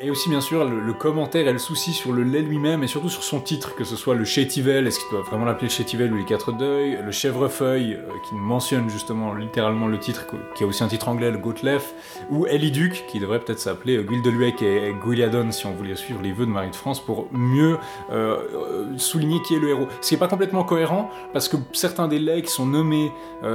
Et aussi, bien sûr, le, commentaire et le souci sur le lait lui-même et surtout sur son titre, que ce soit le chétivel, est-ce qu'il doit vraiment l'appeler le chétivel ou les quatre deuils, le chèvrefeuille, euh, qui mentionne justement littéralement le titre, qui a aussi un titre anglais, le Gautlef, ou Eliduc, qui devrait peut-être s'appeler euh, Guildeluec et, Guiliadon, si on voulait suivre les vœux de Marie de France, pour mieux euh, souligner qui est le héros. Ce qui n'est pas complètement cohérent, parce que certains des laits qui sont nommés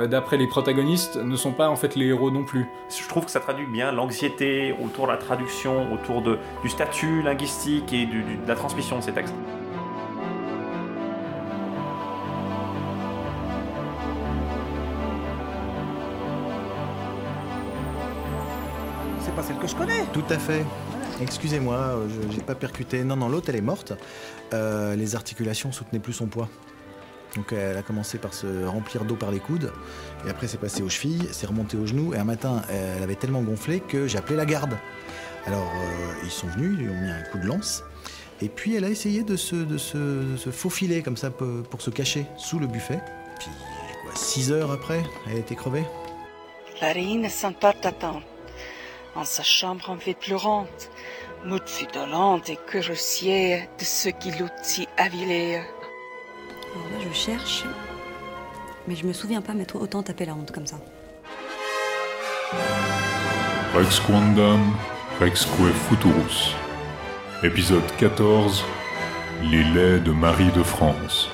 d'après les protagonistes ne sont pas en fait les héros non plus. Je trouve que ça traduit bien l'anxiété autour de la traduction, autour de du statut linguistique et de la transmission de ces textes. C'est pas celle que je connais Tout à fait. Excusez-moi, je n'ai pas percuté. Non, non, l'autre, elle est morte. Euh, les articulations soutenaient plus son poids. Donc elle a commencé par se remplir d'eau par les coudes, et après c'est passé aux chevilles, c'est remonté aux genoux, et un matin elle avait tellement gonflé que j'ai appelé la garde. Alors euh, ils sont venus, ils lui ont mis un coup de lance. Et puis elle a essayé de se, de se, faufiler comme ça pour, se cacher sous le buffet. Puis quoi, six heures après, elle a été crevée. La reine s'emporte attendre. En sa chambre en fait pleurante, moute fut dolente et cuirassier de ceux qui l'outil avilé. Alors là, je cherche, mais je me souviens pas m'être autant tapé la honte comme ça. Rex Rexque Futurus. Épisode 14 Les laits de Marie de France.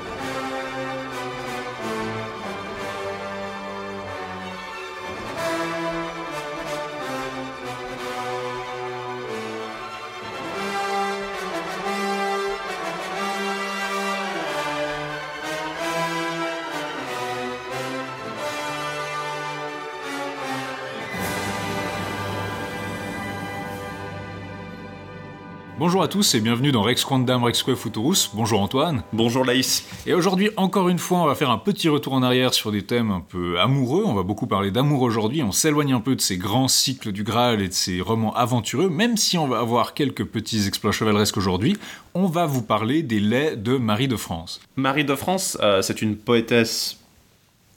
Bonjour à tous et bienvenue dans Rex Quandam Rexque Futurus. Bonjour Antoine. Bonjour Laïs. Et aujourd'hui, encore une fois, on va faire un petit retour en arrière sur des thèmes un peu amoureux. On va beaucoup parler d'amour aujourd'hui. On s'éloigne un peu de ces grands cycles du Graal et de ces romans aventureux, même si on va avoir quelques petits exploits chevaleresques aujourd'hui. On va vous parler des laits de Marie de France. Marie de France, euh, c'est une poétesse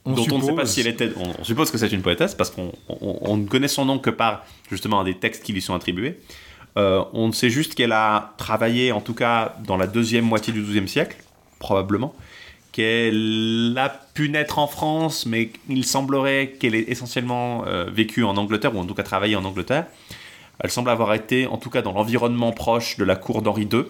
on dont on ne sait pas si elle était. On, suppose que c'est une poétesse parce qu'on ne connaît son nom que par justement des textes qui lui sont attribués. Euh, on sait juste qu'elle a travaillé, en tout cas dans la deuxième moitié du XIIe siècle, probablement, qu'elle a pu naître en France, mais il semblerait qu'elle ait essentiellement euh, vécu en Angleterre, ou en tout cas travaillé en Angleterre. Elle semble avoir été, en tout cas, dans l'environnement proche de la cour d'Henri II.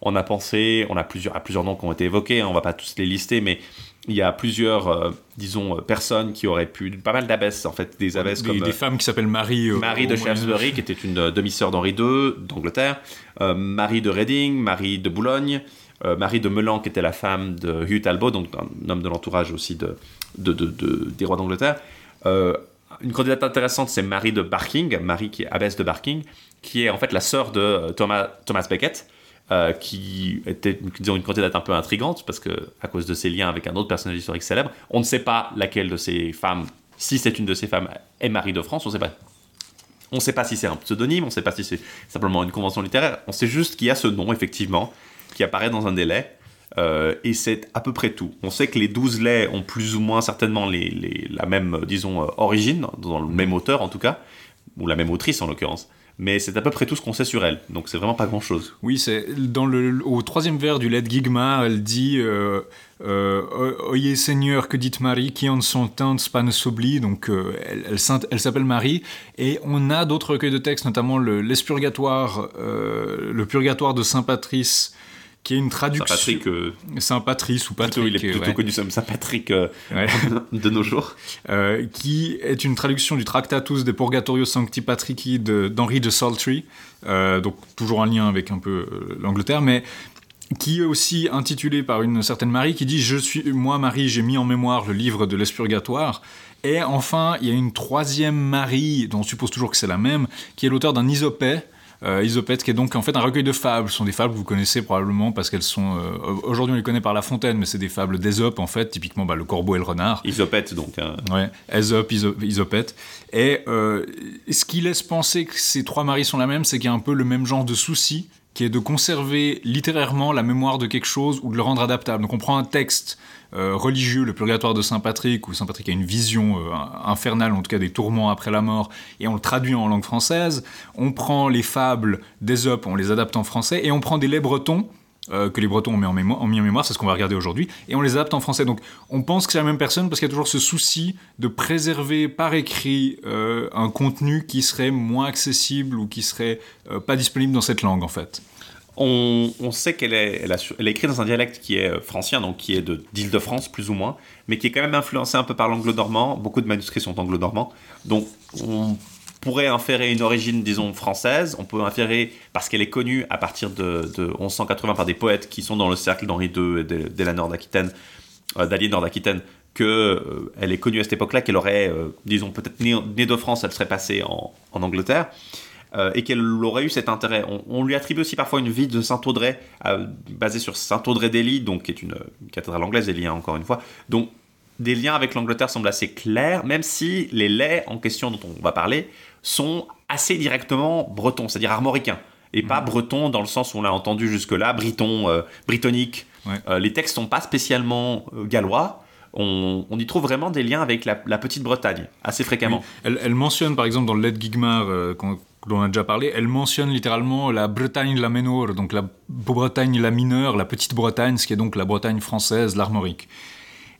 On a pensé, on a plusieurs, à plusieurs noms qui ont été évoqués, hein, on va pas tous les lister, mais il y a plusieurs, euh, disons, euh, personnes qui auraient pu, pas mal d'abbesses en fait, des abbesses comme des femmes qui s'appellent Marie. Marie de Shaftesbury, qui était une demi-sœur d'Henri II d'Angleterre, Marie de Reading, Marie de Boulogne, Marie de Melan, qui était la femme de Hugh Talbot, donc un homme de l'entourage aussi de, de, de, des rois d'Angleterre. une candidate intéressante, c'est Marie de Barking, Marie qui est abbesse de Barking, qui est en fait la sœur de Thomas, Thomas Becket, euh, qui était disons, une candidate un peu intrigante parce que à cause de ses liens avec un autre personnage historique célèbre, on ne sait pas laquelle de ces femmes, si c'est une de ces femmes, est Marie de France, on ne sait pas. On ne sait pas si c'est un pseudonyme, on ne sait pas si c'est simplement une convention littéraire, on sait juste qu'il y a ce nom, effectivement, qui apparaît dans un délai, euh, et c'est à peu près tout. On sait que les douze laits ont plus ou moins certainement les, la même, disons, euh, origine, dans le même auteur en tout cas, ou la même autrice en l'occurrence mais c'est à peu près tout ce qu'on sait sur elle. Donc c'est vraiment pas grand chose. Oui, c'est dans le au troisième vers du Let Gigma, elle dit euh, euh, Oyez Seigneur, que dit Marie, qui en son temps pas ne s'oublie. Donc euh, elle, elle, s'appelle Marie. Et on a d'autres recueils de textes, notamment le l'Espurgatoire, euh, le Purgatoire de Saint Patrice qui est une traduction. Saint-Patrick. Euh, Saint-Patrice ou Patrick. il est plutôt connu comme Saint-Patrick euh, de nos jours. Euh, qui est une traduction du Tractatus de Purgatorio Sancti Patrici d'Henri de, Saltry. donc toujours un lien avec un peu l'Angleterre, mais qui est aussi intitulé par une certaine Marie qui dit Je suis, moi Marie, j'ai mis en mémoire le livre de l'Espurgatoire. Et enfin, il y a une troisième Marie, dont on suppose toujours que c'est la même, qui est l'auteur d'un Isopée euh, Isopète, qui est donc en fait un recueil de fables. Ce sont des fables que vous connaissez probablement parce qu'elles sont. Euh, aujourd'hui, on les connaît par La Fontaine, mais c'est des fables d'Ésope, en fait, typiquement bah, le corbeau et le renard. Isopète, donc. Hein. Ouais, Ésope, Isopète. Et euh, ce qui laisse penser que ces trois maris sont la même, c'est qu'il y a un peu le même genre de souci qui est de conserver littérairement la mémoire de quelque chose ou de le rendre adaptable. Donc on prend un texte euh, religieux, le purgatoire de Saint Patrick, où Saint Patrick a une vision euh, infernale, en tout cas des tourments après la mort, et on le traduit en langue française. On prend les fables d'Ésope, on les adapte en français, et on prend des laits bretons, euh, que les Bretons ont mis en mémoire, ont mis en mémoire c'est ce qu'on va regarder aujourd'hui, et on les adapte en français. Donc on pense que c'est la même personne parce qu'il y a toujours ce souci de préserver par écrit un contenu qui serait moins accessible ou qui serait pas disponible dans cette langue en fait. On, sait qu'elle est, elle dans un dialecte qui est euh, francien, donc qui est de- d'Île-de-France plus ou moins, mais qui est quand même influencé un peu par l'anglo-normand. Beaucoup de manuscrits sont anglo-normands. Donc on pourrait inférer une origine, disons, française. On peut inférer, parce qu'elle est connue à partir de, de 1180 par des poètes qui sont dans le cercle d'Henri II et de- d'Elanor d'Aquitaine, euh, d'Aliénor d'Aquitaine, qu'elle est connue à cette époque-là, qu'elle aurait, euh, disons, peut-être née, de France, elle serait passée en Angleterre euh, et qu'elle aurait eu cet intérêt. On, on lui attribue aussi parfois une vie de Saint-Audrey, euh, basée sur Saint-Audrey d'Ely, donc qui est une, une cathédrale anglaise, Ely, hein, encore une fois. Donc, des liens avec l'Angleterre semblent assez clairs, même si les laits en question dont on va parler sont assez directement bretons, c'est-à-dire armoricains, et pas bretons dans le sens où on l'a entendu jusque-là, briton, euh, britannique. Ouais. Euh, les textes sont pas spécialement euh, gallois. On, on y trouve vraiment des liens avec la, la petite Bretagne, assez fréquemment. Elle, elle mentionne par exemple dans le Led Gigmar, euh, dont on a déjà parlé, elle mentionne littéralement la Bretagne la Menor, donc la Bretagne la mineure, la petite Bretagne, ce qui est donc la Bretagne française, l'armorique.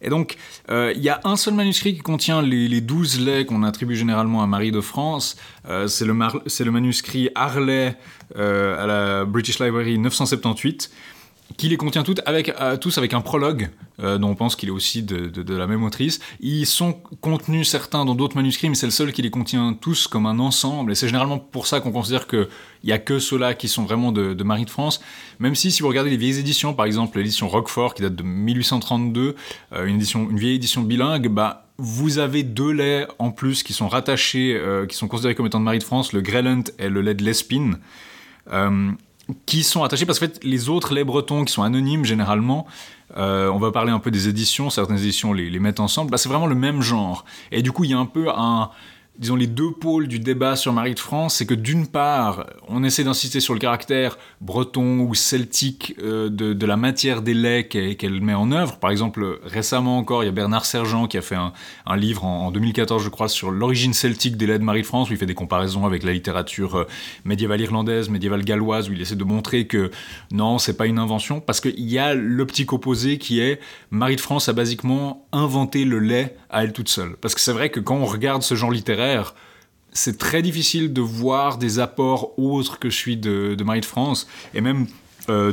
Et donc, euh, il y a un seul manuscrit qui contient les, 12 laits qu'on attribue généralement à Marie de France. Euh, c'est le, mar- c'est le manuscrit Harley euh, à la British Library 978 qui les contient toutes avec, euh, tous avec un prologue, euh, dont on pense qu'il est aussi de, la même autrice. Ils sont contenus certains dans d'autres manuscrits, mais c'est le seul qui les contient tous comme un ensemble. Et c'est généralement pour ça qu'on considère qu'il n'y a que ceux-là qui sont vraiment de, Marie de France. Même si, si vous regardez les vieilles éditions, par exemple l'édition Roquefort, qui date de 1832, euh, une, vieille édition bilingue, bah, vous avez deux laits en plus qui sont rattachés, qui sont considérés comme étant de Marie de France, le Grelent et le lait de l'Espine. Qui sont attachés parce que les autres laits bretons qui sont anonymes généralement, euh, on va parler un peu des éditions, certaines éditions les, les mettent ensemble, bah, c'est vraiment le même genre. Et du coup, il y a un peu un, disons, les deux pôles du débat sur Marie de France, c'est que d'une part, on essaie d'insister sur le caractère breton ou celtique euh, de, la matière des laits qu'elle met en œuvre. Par exemple, récemment encore, il y a Bernard Sergent qui a fait un, un livre en, en 2014, je crois, sur l'origine celtique des laits de Marie de France, où il fait des comparaisons avec la littérature euh, médiévale irlandaise, médiévale galloise, où il essaie de montrer que non, c'est pas une invention, parce qu'il y a l'optique opposée qui est Marie de France a basiquement inventé le lait à elle toute seule. Parce que c'est vrai que quand on regarde ce genre littéraire, c'est très difficile de voir des apports autres que celui de, Marie de France. Et même euh,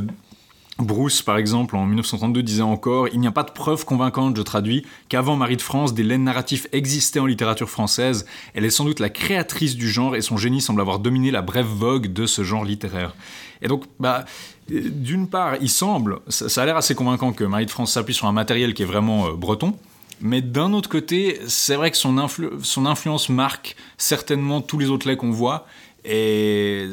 Bruce, par exemple, en 1932, disait encore Il n'y a pas de preuve convaincante, je traduis, qu'avant Marie de France, des laits narratifs existaient en littérature française. Elle est sans doute la créatrice du genre et son génie semble avoir dominé la brève vogue de ce genre littéraire. Et donc, bah, d'une part, il semble, ça, a l'air assez convaincant que Marie de France s'appuie sur un matériel qui est vraiment euh, breton. Mais d'un autre côté, c'est vrai que son, influ- son influence marque certainement tous les autres laits qu'on voit. Et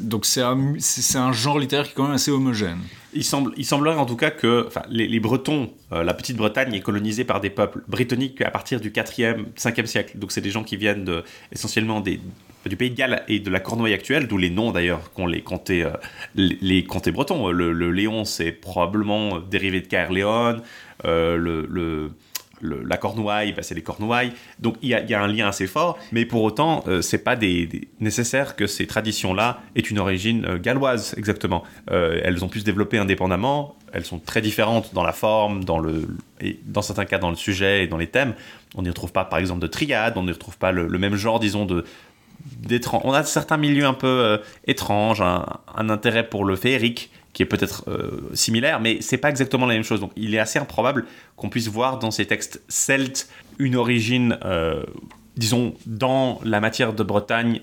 donc c'est un, genre littéraire qui est quand même assez homogène. Il, semble, il semblerait en tout cas que les, Bretons, euh, la petite Bretagne est colonisée par des peuples britanniques à partir du 4e, 5e siècle. Donc c'est des gens qui viennent essentiellement des, du pays de Galles et de la Cornouaille actuelle, d'où les noms d'ailleurs qu'ont les comtés, euh, les, comtés bretons. Le, le Léon, c'est probablement dérivé de Caerleon. Euh, le, le- la Cornouaille, bah, c'est les Cornouailles. Donc il y, a- un lien assez fort, mais pour autant, euh, c'est pas des, nécessaire que ces traditions-là aient une origine euh, galloise, exactement. Euh, elles ont pu se développer indépendamment, elles sont très différentes dans la forme, dans, le, et dans certains cas dans le sujet et dans les thèmes. On n'y retrouve pas, par exemple, de triade, on n'y retrouve pas le même genre, disons, de, On a certains milieux un peu euh, étranges, un, un intérêt pour le féerique qui est peut-être euh, similaire, mais c'est pas exactement la même chose. Donc il est assez improbable qu'on puisse voir dans ces textes celtes une origine, euh, disons, dans la matière de Bretagne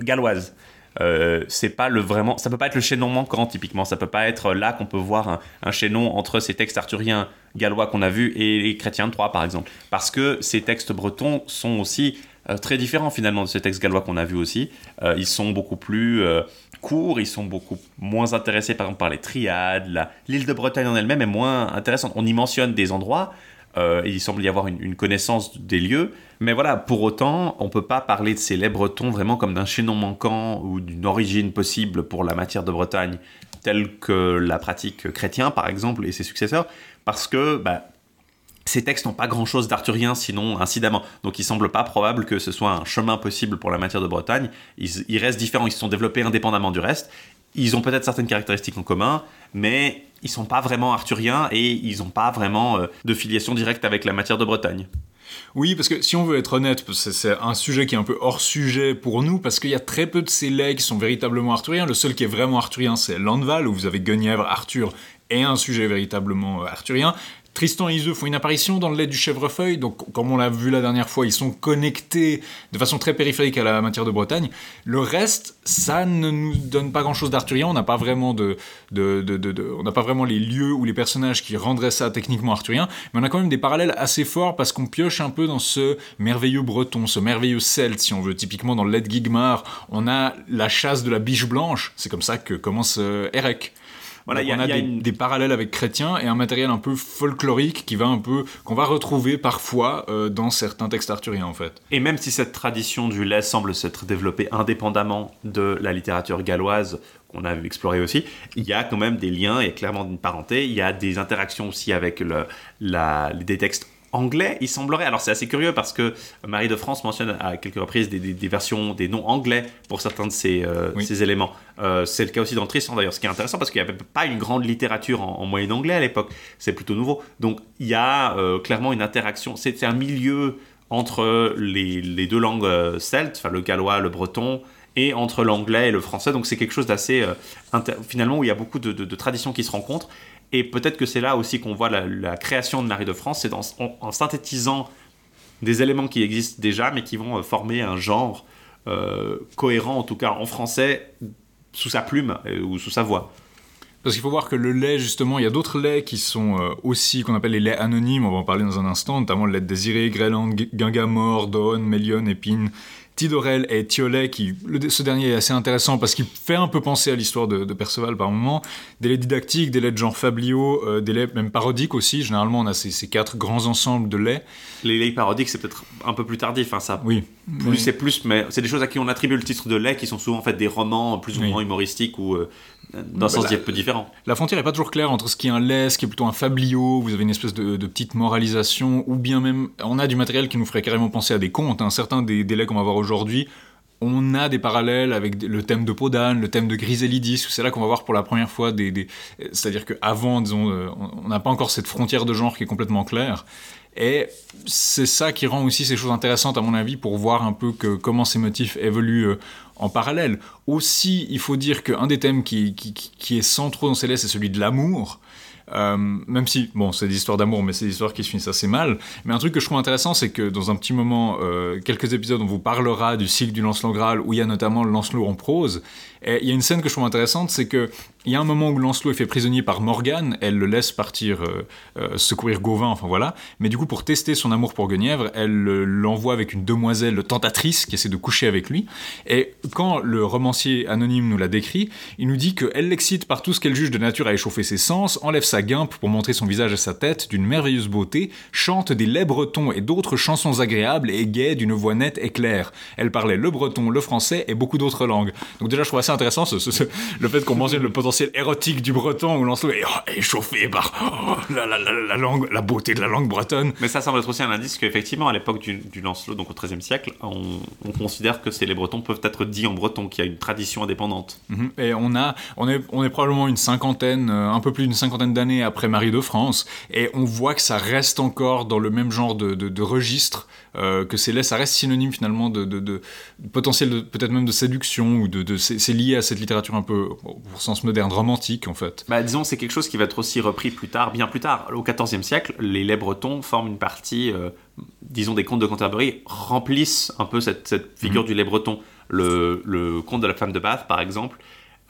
galloise. Euh, c'est pas le vraiment, ça peut pas être le chaînon manquant typiquement. Ça peut pas être là qu'on peut voir un, chaînon entre ces textes arthuriens gallois qu'on a vus et les chrétiens de Troyes par exemple, parce que ces textes bretons sont aussi très différents finalement de ces textes gallois qu'on a vus aussi. Euh, ils sont beaucoup plus euh, courts, ils sont beaucoup moins intéressés par exemple par les triades. L'île de Bretagne en elle-même est moins intéressante. On y mentionne des endroits, Euh, il semble y avoir une, connaissance des lieux. Mais voilà, pour autant, on peut pas parler de ces laits bretons vraiment comme d'un chaînon manquant ou d'une origine possible pour la matière de Bretagne, telle que la pratique chrétien, par exemple, et ses successeurs, parce que bah, ces textes n'ont pas grand-chose d'arthurien, sinon incidemment. Donc il semble pas probable que ce soit un chemin possible pour la matière de Bretagne. Ils, restent différents, ils se sont développés indépendamment du reste. Ils ont peut-être certaines caractéristiques en commun, mais ils sont pas vraiment arthuriens et ils n'ont pas vraiment euh, de filiation directe avec la matière de Bretagne. Oui, parce que si on veut être honnête, c'est- un sujet qui est un peu hors sujet pour nous, parce qu'il y a très peu de ces qui sont véritablement arthuriens. Le seul qui est vraiment arthurien, c'est Landval, où vous avez Guenièvre, Arthur, et un sujet véritablement euh, arthurien. Tristan et Iseux font une apparition dans le lait du chèvrefeuille, donc comme on l'a vu la dernière fois, ils sont connectés de façon très périphérique à la matière de Bretagne. Le reste, ça ne nous donne pas grand-chose d'arthurien, on n'a pas vraiment de, de, de- on n'a pas vraiment les lieux ou les personnages qui rendraient ça techniquement arthurien, mais on a quand même des parallèles assez forts parce qu'on pioche un peu dans ce merveilleux breton, ce merveilleux celte, si on veut. Typiquement dans le lait de Gigmar, on a la chasse de la biche blanche, c'est comme ça que commence euh, Erec. Voilà, y a- on a, il y a des, une- des parallèles avec Chrétien et un matériel un peu folklorique qui va un peu qu'on va retrouver parfois euh, dans certains textes arthuriens en fait. Et même si cette tradition du lait semble s'être développée indépendamment de la littérature galloise qu'on a explorée aussi, il y a quand même des liens, il y a clairement une parenté, il y a des interactions aussi avec le, la, des textes anglais, il semblerait. Alors c'est assez curieux parce que Marie de France mentionne à quelques reprises des, des- des versions, des noms anglais pour certains de ces, euh, Oui. ces éléments. Euh, c'est le cas aussi dans Tristan d'ailleurs, ce qui est intéressant parce qu'il n'y avait pas une grande littérature en, en moyen anglais à l'époque, c'est plutôt nouveau. Donc il y a euh, clairement une interaction, c'est un milieu entre les, les deux langues celtes, enfin le gallois, le breton, et entre l'anglais et le français. Donc c'est quelque chose d'assez finalement où il y a beaucoup de, de- de traditions qui se rencontrent. Et peut-être que c'est là aussi qu'on voit la, création de Marie de France, c'est en, synthétisant des éléments qui existent déjà, mais qui vont euh, former un genre euh, cohérent, en tout cas en français, sous sa plume euh, ou sous sa voix. Parce qu'il faut voir que le lait, justement, il y a d'autres laits qui sont aussi, qu'on appelle les laits anonymes, on va en parler dans un instant, notamment le lait de Désiré, Gréland, G- Guingamore, Daune, Mélion, Épine, Tidorel et Thiolet, qui, le- ce dernier est assez intéressant parce qu'il fait un peu penser à l'histoire de, de Perceval par moment. Des laits didactiques, des laits de genre Fablio, euh, des laits même parodiques aussi. Généralement, on a ces, ces quatre grands ensembles de laits. Les laits parodiques, c'est peut-être un peu plus tardif, hein, ça. Oui. Plus c'est plus, mais c'est des choses à qui on attribue le titre de lait, qui sont souvent en fait des romans plus ou Oui. moins humoristiques ou euh, d'un sens Bah, un peu différent. La frontière est pas toujours claire entre ce qui est un lait, ce qui est plutôt un fablio, vous avez une espèce de, de petite moralisation, ou bien même, on a du matériel qui nous ferait carrément penser à des contes. hein. Certains des, des laits qu'on va voir aujourd'hui, on a des parallèles avec le thème de Podane, le thème de Griselidis, où c'est là qu'on va voir pour la première fois des... des- C'est-à-dire qu'avant, disons, euh, on- on n'a pas encore cette frontière de genre qui est complètement claire. Et c'est ça qui rend aussi ces choses intéressantes, à mon avis, pour voir un peu que, comment ces motifs évoluent euh, en parallèle. Aussi, il faut dire qu'un des thèmes qui, est centraux dans laits, c'est celui de l'amour. Euh, même si, bon, c'est des histoires d'amour, mais c'est des histoires qui se finissent assez mal. Mais un truc que je trouve intéressant, c'est que dans un petit moment, euh, quelques épisodes, on vous parlera du cycle du Lancelot Graal, où il y a notamment le Lancelot en prose. Il y a une scène que je trouve intéressante, c'est que il y a un moment où Lancelot est fait prisonnier par Morgane, elle le laisse partir euh, euh, secourir Gauvin, enfin voilà. Mais du coup, pour tester son amour pour Guenièvre, elle l'envoie avec une demoiselle tentatrice qui essaie de coucher avec lui. Et quand le romancier anonyme nous l'a décrit, il nous dit qu'elle l'excite par tout ce qu'elle juge de nature à échauffer ses sens, enlève sa guimpe pour montrer son visage et sa tête d'une merveilleuse beauté, chante des laits bretons et d'autres chansons agréables et gaies d'une voix nette et claire. Elle parlait le breton, le français et beaucoup d'autres langues. Donc déjà, je trouve assez intéressant ce- ce- ce- le fait qu'on mentionne le potentiel érotique du breton où Lancelot est oh, échauffé par oh, la, la- la- la langue, la beauté de la langue bretonne. Mais ça semble être aussi un indice qu'effectivement, à l'époque du, du Lancelot, donc au XIIIe siècle, on, on considère que c'est les Bretons peuvent être dits en breton, qu'il y a une tradition indépendante. Mhm. Et on a, on est, on est probablement une cinquantaine, euh, un peu plus d'une cinquantaine d'années après Marie de France, et on voit que ça reste encore dans le même genre de, de, de registre, euh, que c'est là, ça reste synonyme finalement de, de, de- de potentiel, peut-être même de séduction ou de, c'est lié à cette littérature un peu au sens moderne romantique en fait. Bah, disons, c'est quelque chose qui va être aussi repris plus tard, bien plus tard. Au XIVe siècle, les laits bretons forment une partie, euh, disons, des contes de Canterbury, remplissent un peu cette, cette figure du lait breton. Le, le conte de la femme de Bath, par exemple,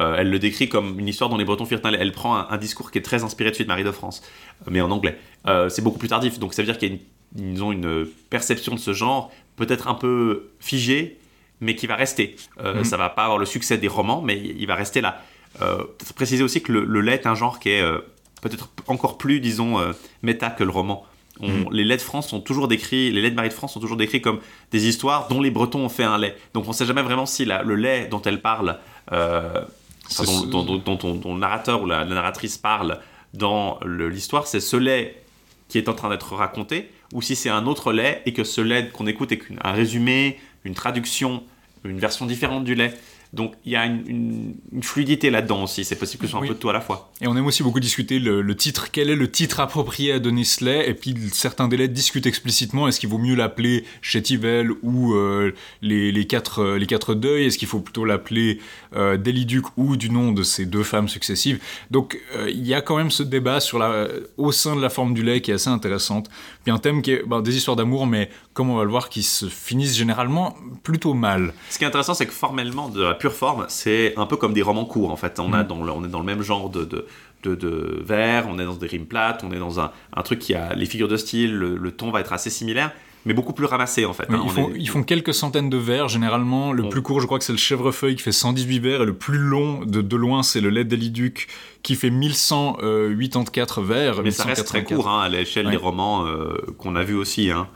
euh, elle le décrit comme une histoire dont les Bretons firent un. Elle prend un, un discours qui est très inspiré de celui de Marie de France, mais en anglais. Euh, c'est beaucoup plus tardif, donc ça veut dire qu'il y a une, ils ont une perception de ce genre peut-être un peu figée, mais qui va rester. Euh, Mhm. Ça va pas avoir le succès des romans, mais il va rester là. Euh, peut-être préciser aussi que le, le lait est un genre qui est euh, peut-être encore plus, disons, euh, méta que le roman. On- Les laits de France sont toujours décrits, les laits de Marie de France sont toujours décrits comme des histoires dont les Bretons ont fait un lait. Donc on ne sait jamais vraiment si la- le lait dont elle parle, enfin, dont, dont- le narrateur ou la, la narratrice parle dans l'histoire, c'est ce lait qui est en train d'être raconté, ou si c'est un autre lait et que ce lait qu'on écoute est qu'un- un résumé, une traduction, une version différente du lait. Donc il y a une, une- une fluidité là-dedans aussi. C'est possible que ce soit un Oui. peu de tout à la fois. Et on aime aussi beaucoup discuter le, le titre, quel est le titre approprié à donner et puis certains délais discutent explicitement, est-ce qu'il vaut mieux l'appeler Chétivel ou euh, les, les, quatre, euh, les quatre deuils, est-ce qu'il faut plutôt l'appeler euh, Déliduc ou du nom de ces deux femmes successives? Donc euh, il y a quand même ce débat sur la, au sein de la forme du lait qui est assez intéressante. Puis un thème qui est ben, des histoires d'amour, mais comme on va le voir, qui se finissent généralement plutôt mal. Ce qui est intéressant, c'est que formellement, de la pure forme, c'est un peu comme des romans courts en fait. On, a Mm. dans le, on est dans le même genre de, de, de, on est dans des rimes plates, on est dans un, un truc qui a les figures de style, le, le ton va être assez similaire, mais beaucoup plus ramassé en fait. Oui, hein. ils, On font, est- ils font quelques centaines de vers, généralement. Le plus court, je crois que c'est le chèvrefeuille qui fait 118 vers, et le plus long de, de loin, c'est le lait d'Eliduc qui fait 1184 vers. Mais ça reste très 1184. court hein, à l'échelle Ouais. des romans euh, qu'on a vu aussi. Hein.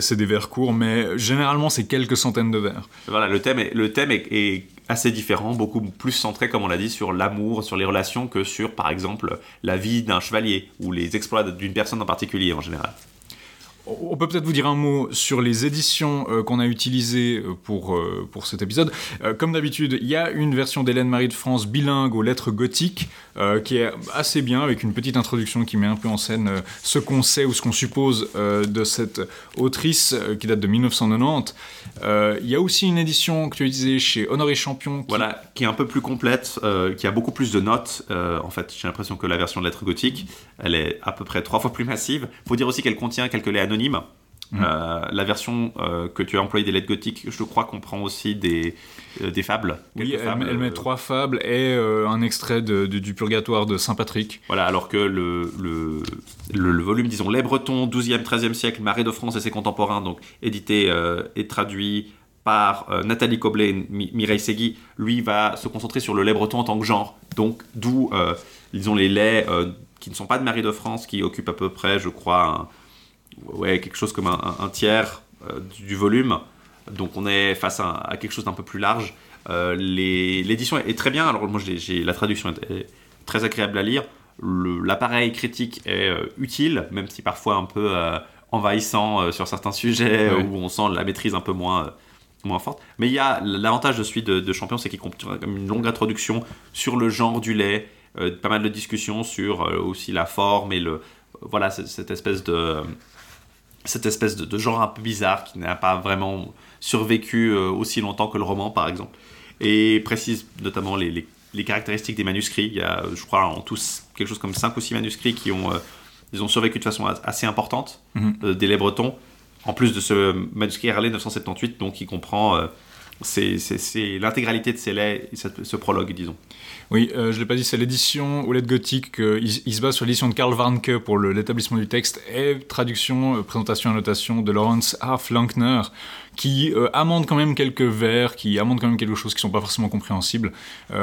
C'est des vers courts, mais généralement, c'est quelques centaines de vers. Voilà, le thème, est, le thème est, est assez différent, beaucoup plus centré, comme on l'a dit, sur l'amour, sur les relations, que sur, par exemple, la vie d'un chevalier ou les exploits d'une personne en particulier en général. On peut peut-être vous dire un mot sur les éditions euh, qu'on a utilisées euh, pour, euh, pour cet épisode. Comme d'habitude, il y a une version d'Hélène Marie de France bilingue aux lettres gothiques euh, qui est assez bien, avec une petite introduction qui met un peu en scène euh, ce qu'on sait ou ce qu'on suppose euh, de cette autrice qui date de 1990. Euh, il y a aussi une édition que tu utilisée chez Honoré Champion. qui- est un peu plus complète, qui a beaucoup plus de notes. En fait, j'ai l'impression que la version de lettres gothiques, elle est à peu près trois fois plus massive. Faut dire aussi qu'elle contient quelques laits anonymes. Euh, la version euh, que tu as employée des lettres gothiques, je crois, comprend aussi des, euh, des fables. Oui, elle, fables, elle met trois fables et un extrait de- de- du Purgatoire de Saint Patrick. Voilà, alors que le, le, le, le volume, disons, Les Bretons, 12e, 13e siècle, Marais de France et ses contemporains, donc édité et traduit par euh, Nathalie Coblet et Mi- Mireille Segui, lui va se concentrer sur le lait breton en tant que genre. Donc, d'où, euh, disons, les laits euh, qui ne sont pas de Marie de France, qui occupent à peu près, je crois, un- ouais, quelque chose comme un, tiers euh, du volume. Donc, on est face à, à quelque chose d'un peu plus large. Euh, L'édition est, est très bien. Alors, moi, j'ai- la traduction est, est très agréable à lire. L'appareil critique est euh, utile, même si parfois un peu envahissant sur certains sujets, Ouais. où on sent la maîtrise un peu moins, moins forte. Mais il y a l'avantage de celui de, de Champion, c'est qu'il contient une longue introduction sur le genre du lait, euh, pas mal de discussions sur euh, aussi la forme et le voilà cette espèce de cette espèce de, de genre un peu bizarre qui n'a pas vraiment survécu euh, aussi longtemps que le roman par exemple. Et précise notamment les, les- les caractéristiques des manuscrits. Il y a je crois en tous quelque chose comme 5 ou 6 manuscrits qui ont euh, ils ont survécu de façon as- assez importante Mhm. euh, des laits bretons en plus de ce manuscrit RLA 978 donc qui comprend euh, c'est l'intégralité de laits ce prologue disons Oui, euh, je l'ai pas dit, c'est l'édition aux lettres gothiques. il, se base sur l'édition de Karl Warnke pour l'établissement du texte et traduction, euh, présentation, annotation de Lawrence H. Lankner, qui euh, amende quand même quelques vers, qui amende quand même quelque chose qui sont pas forcément compréhensibles,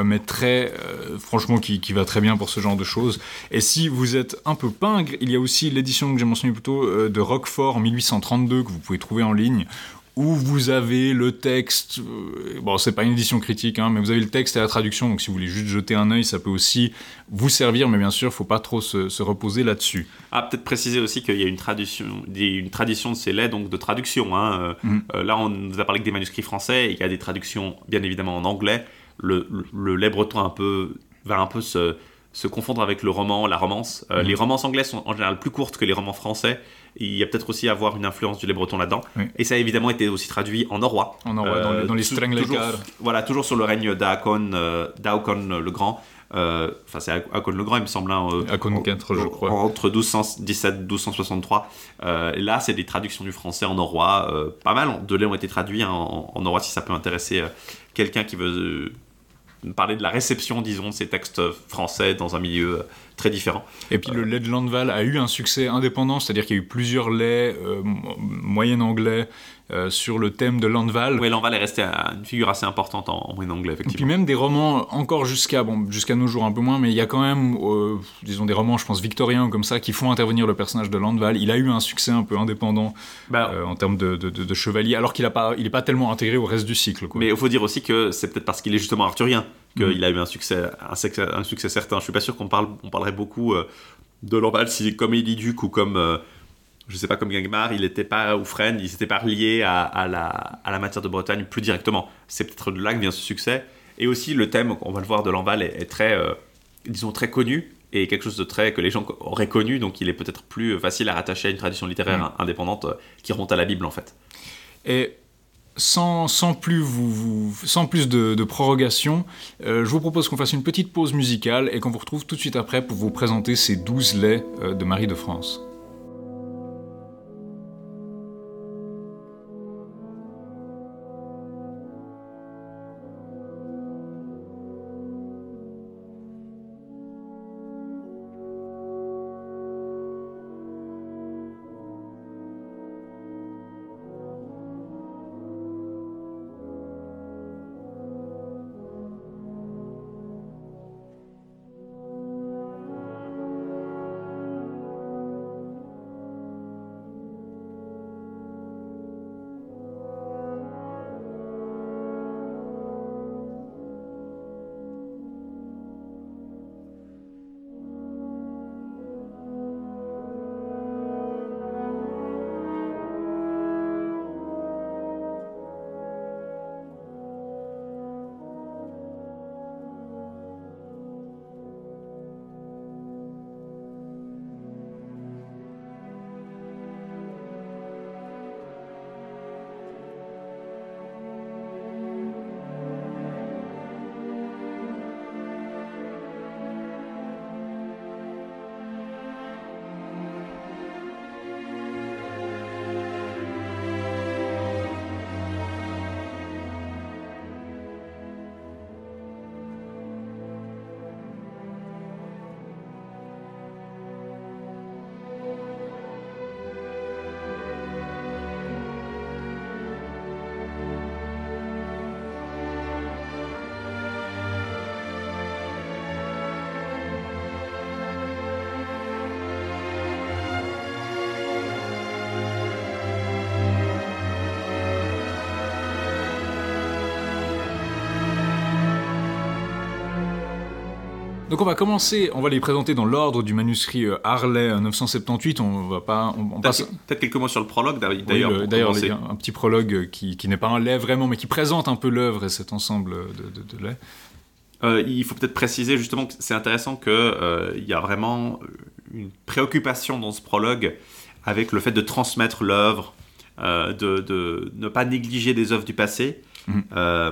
mais très, franchement, qui, va très bien pour ce genre de choses. Et si vous êtes un peu pingre, il y a aussi l'édition que j'ai mentionnée plus tôt de Roquefort en 1832 que vous pouvez trouver en ligne où vous avez le texte, euh, bon c'est pas une édition critique, hein, mais vous avez le texte et la traduction, donc si vous voulez juste jeter un œil, ça peut aussi vous servir, mais bien sûr, faut pas trop se, se reposer là-dessus. Ah, peut-être préciser aussi qu'il y a une tradition, une tradition de ces laits, donc de traduction. hein. Euh, Mhm. euh, là, on nous a parlé que des manuscrits français, et il y a des traductions, bien évidemment, en anglais. Le, le, le lait breton un peu, va un peu se, se confondre avec le roman, la romance. Euh, Mhm. Les romances anglaises sont en général plus courtes que les romans français. Il y a peut-être aussi à avoir une influence du lait breton là-dedans. Oui. Et ça a évidemment été aussi traduit en norrois. En norrois, dans les- dans les streng toujours-. Voilà, toujours sur le règne d'Aakon euh, le Grand. Euh, Enfin, c'est Haakon le Grand, il me semble. hein, euh, en- IV, je crois. Entre 1217 et 1263. Euh, et là, c'est des traductions du français en norrois. euh, pas mal de lait ont été traduits hein, en, norrois si ça peut intéresser euh, quelqu'un qui veut euh, parler de la réception, disons, de ces textes français dans un milieu euh, très différent. Et puis le lait de Landval a eu un succès indépendant, c'est-à-dire qu'il y a eu plusieurs laits euh, mo- moyen anglais euh, sur le thème de Landval. Oui, Landval est resté à- une figure assez importante en, en anglais, Et puis effectivement. même des romans encore jusqu'à bon, jusqu'à nos jours un peu moins, mais il y a quand même, euh, disons des romans, je pense victoriens ou comme ça, qui font intervenir le personnage de Landval. Il a eu un succès un peu indépendant Bah, euh, en termes de, de- de- de chevalier, alors qu'il a pas, il est pas tellement intégré au reste du cycle. Quoi. Mais il faut dire aussi que c'est peut-être parce qu'il est justement arthurien qu'il Mhm. a eu un succès, un succès, un succès certain. Je suis pas sûr qu'on parle, on parlerait beaucoup de Landval si comme Eddie Duke ou comme, je sais pas, comme Gangmar, il était pas, ou Fresne, ils n'étaient pas reliés à, à la, à la matière de Bretagne plus directement. C'est peut-être de là que vient ce succès. Et aussi le thème, on va le voir, de Landval est, est très, euh, disons, très connu et quelque chose de très que les gens auraient connu, donc il est peut-être plus facile à rattacher à une tradition littéraire Mhm. indépendante euh, qui remonte à la Bible en fait. Et sans, sans plus, vous, vous- sans plus de, de prorogation, euh, je vous propose qu'on fasse une petite pause musicale et qu'on vous retrouve tout de suite après pour vous présenter ces 12 laits euh, de Marie de France. Donc on va commencer, on va les présenter dans l'ordre du manuscrit euh, Harley euh, 978. On va pas, on, on passe. Peut-être quelques mots sur le prologue Oui, d'ailleurs. le- pour D'ailleurs, un petit prologue euh, qui, qui n'est pas un lait vraiment, mais qui présente un peu l'œuvre et cet ensemble de, de. Euh, il faut peut-être préciser justement que c'est intéressant qu'il y a vraiment une préoccupation dans ce prologue avec le fait de transmettre l'œuvre, euh, de, de ne pas négliger des œuvres du passé. Euh,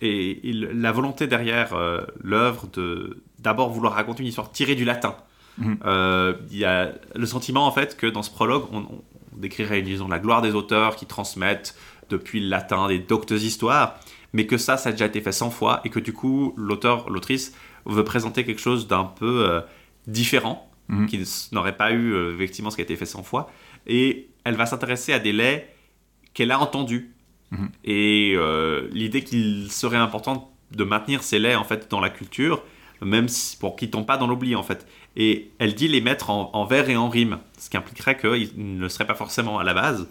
et la volonté derrière euh, l'œuvre de d'abord vouloir raconter une histoire tirée du latin. Mhm. Euh, Il y a le sentiment en fait que dans ce prologue, on, on décrirait disons, la gloire des auteurs qui transmettent depuis le latin des doctes histoires, mais que ça, ça a déjà été fait 100 fois et que du coup, l'auteur, l'autrice veut présenter quelque chose d'un peu euh, différent, Mhm. qui n'aurait pas eu euh, effectivement ce qui a été fait 100 fois, et elle va s'intéresser à des laits qu'elle a entendus. Mhm. Et l'idée qu'il serait important de maintenir ces laits en fait dans la culture, même si, pour qu'ils tombent pas dans l'oubli en fait. Et elle dit les mettre en, en vers et en rime, ce qui impliquerait qu'ils ne le seraient pas forcément à la base,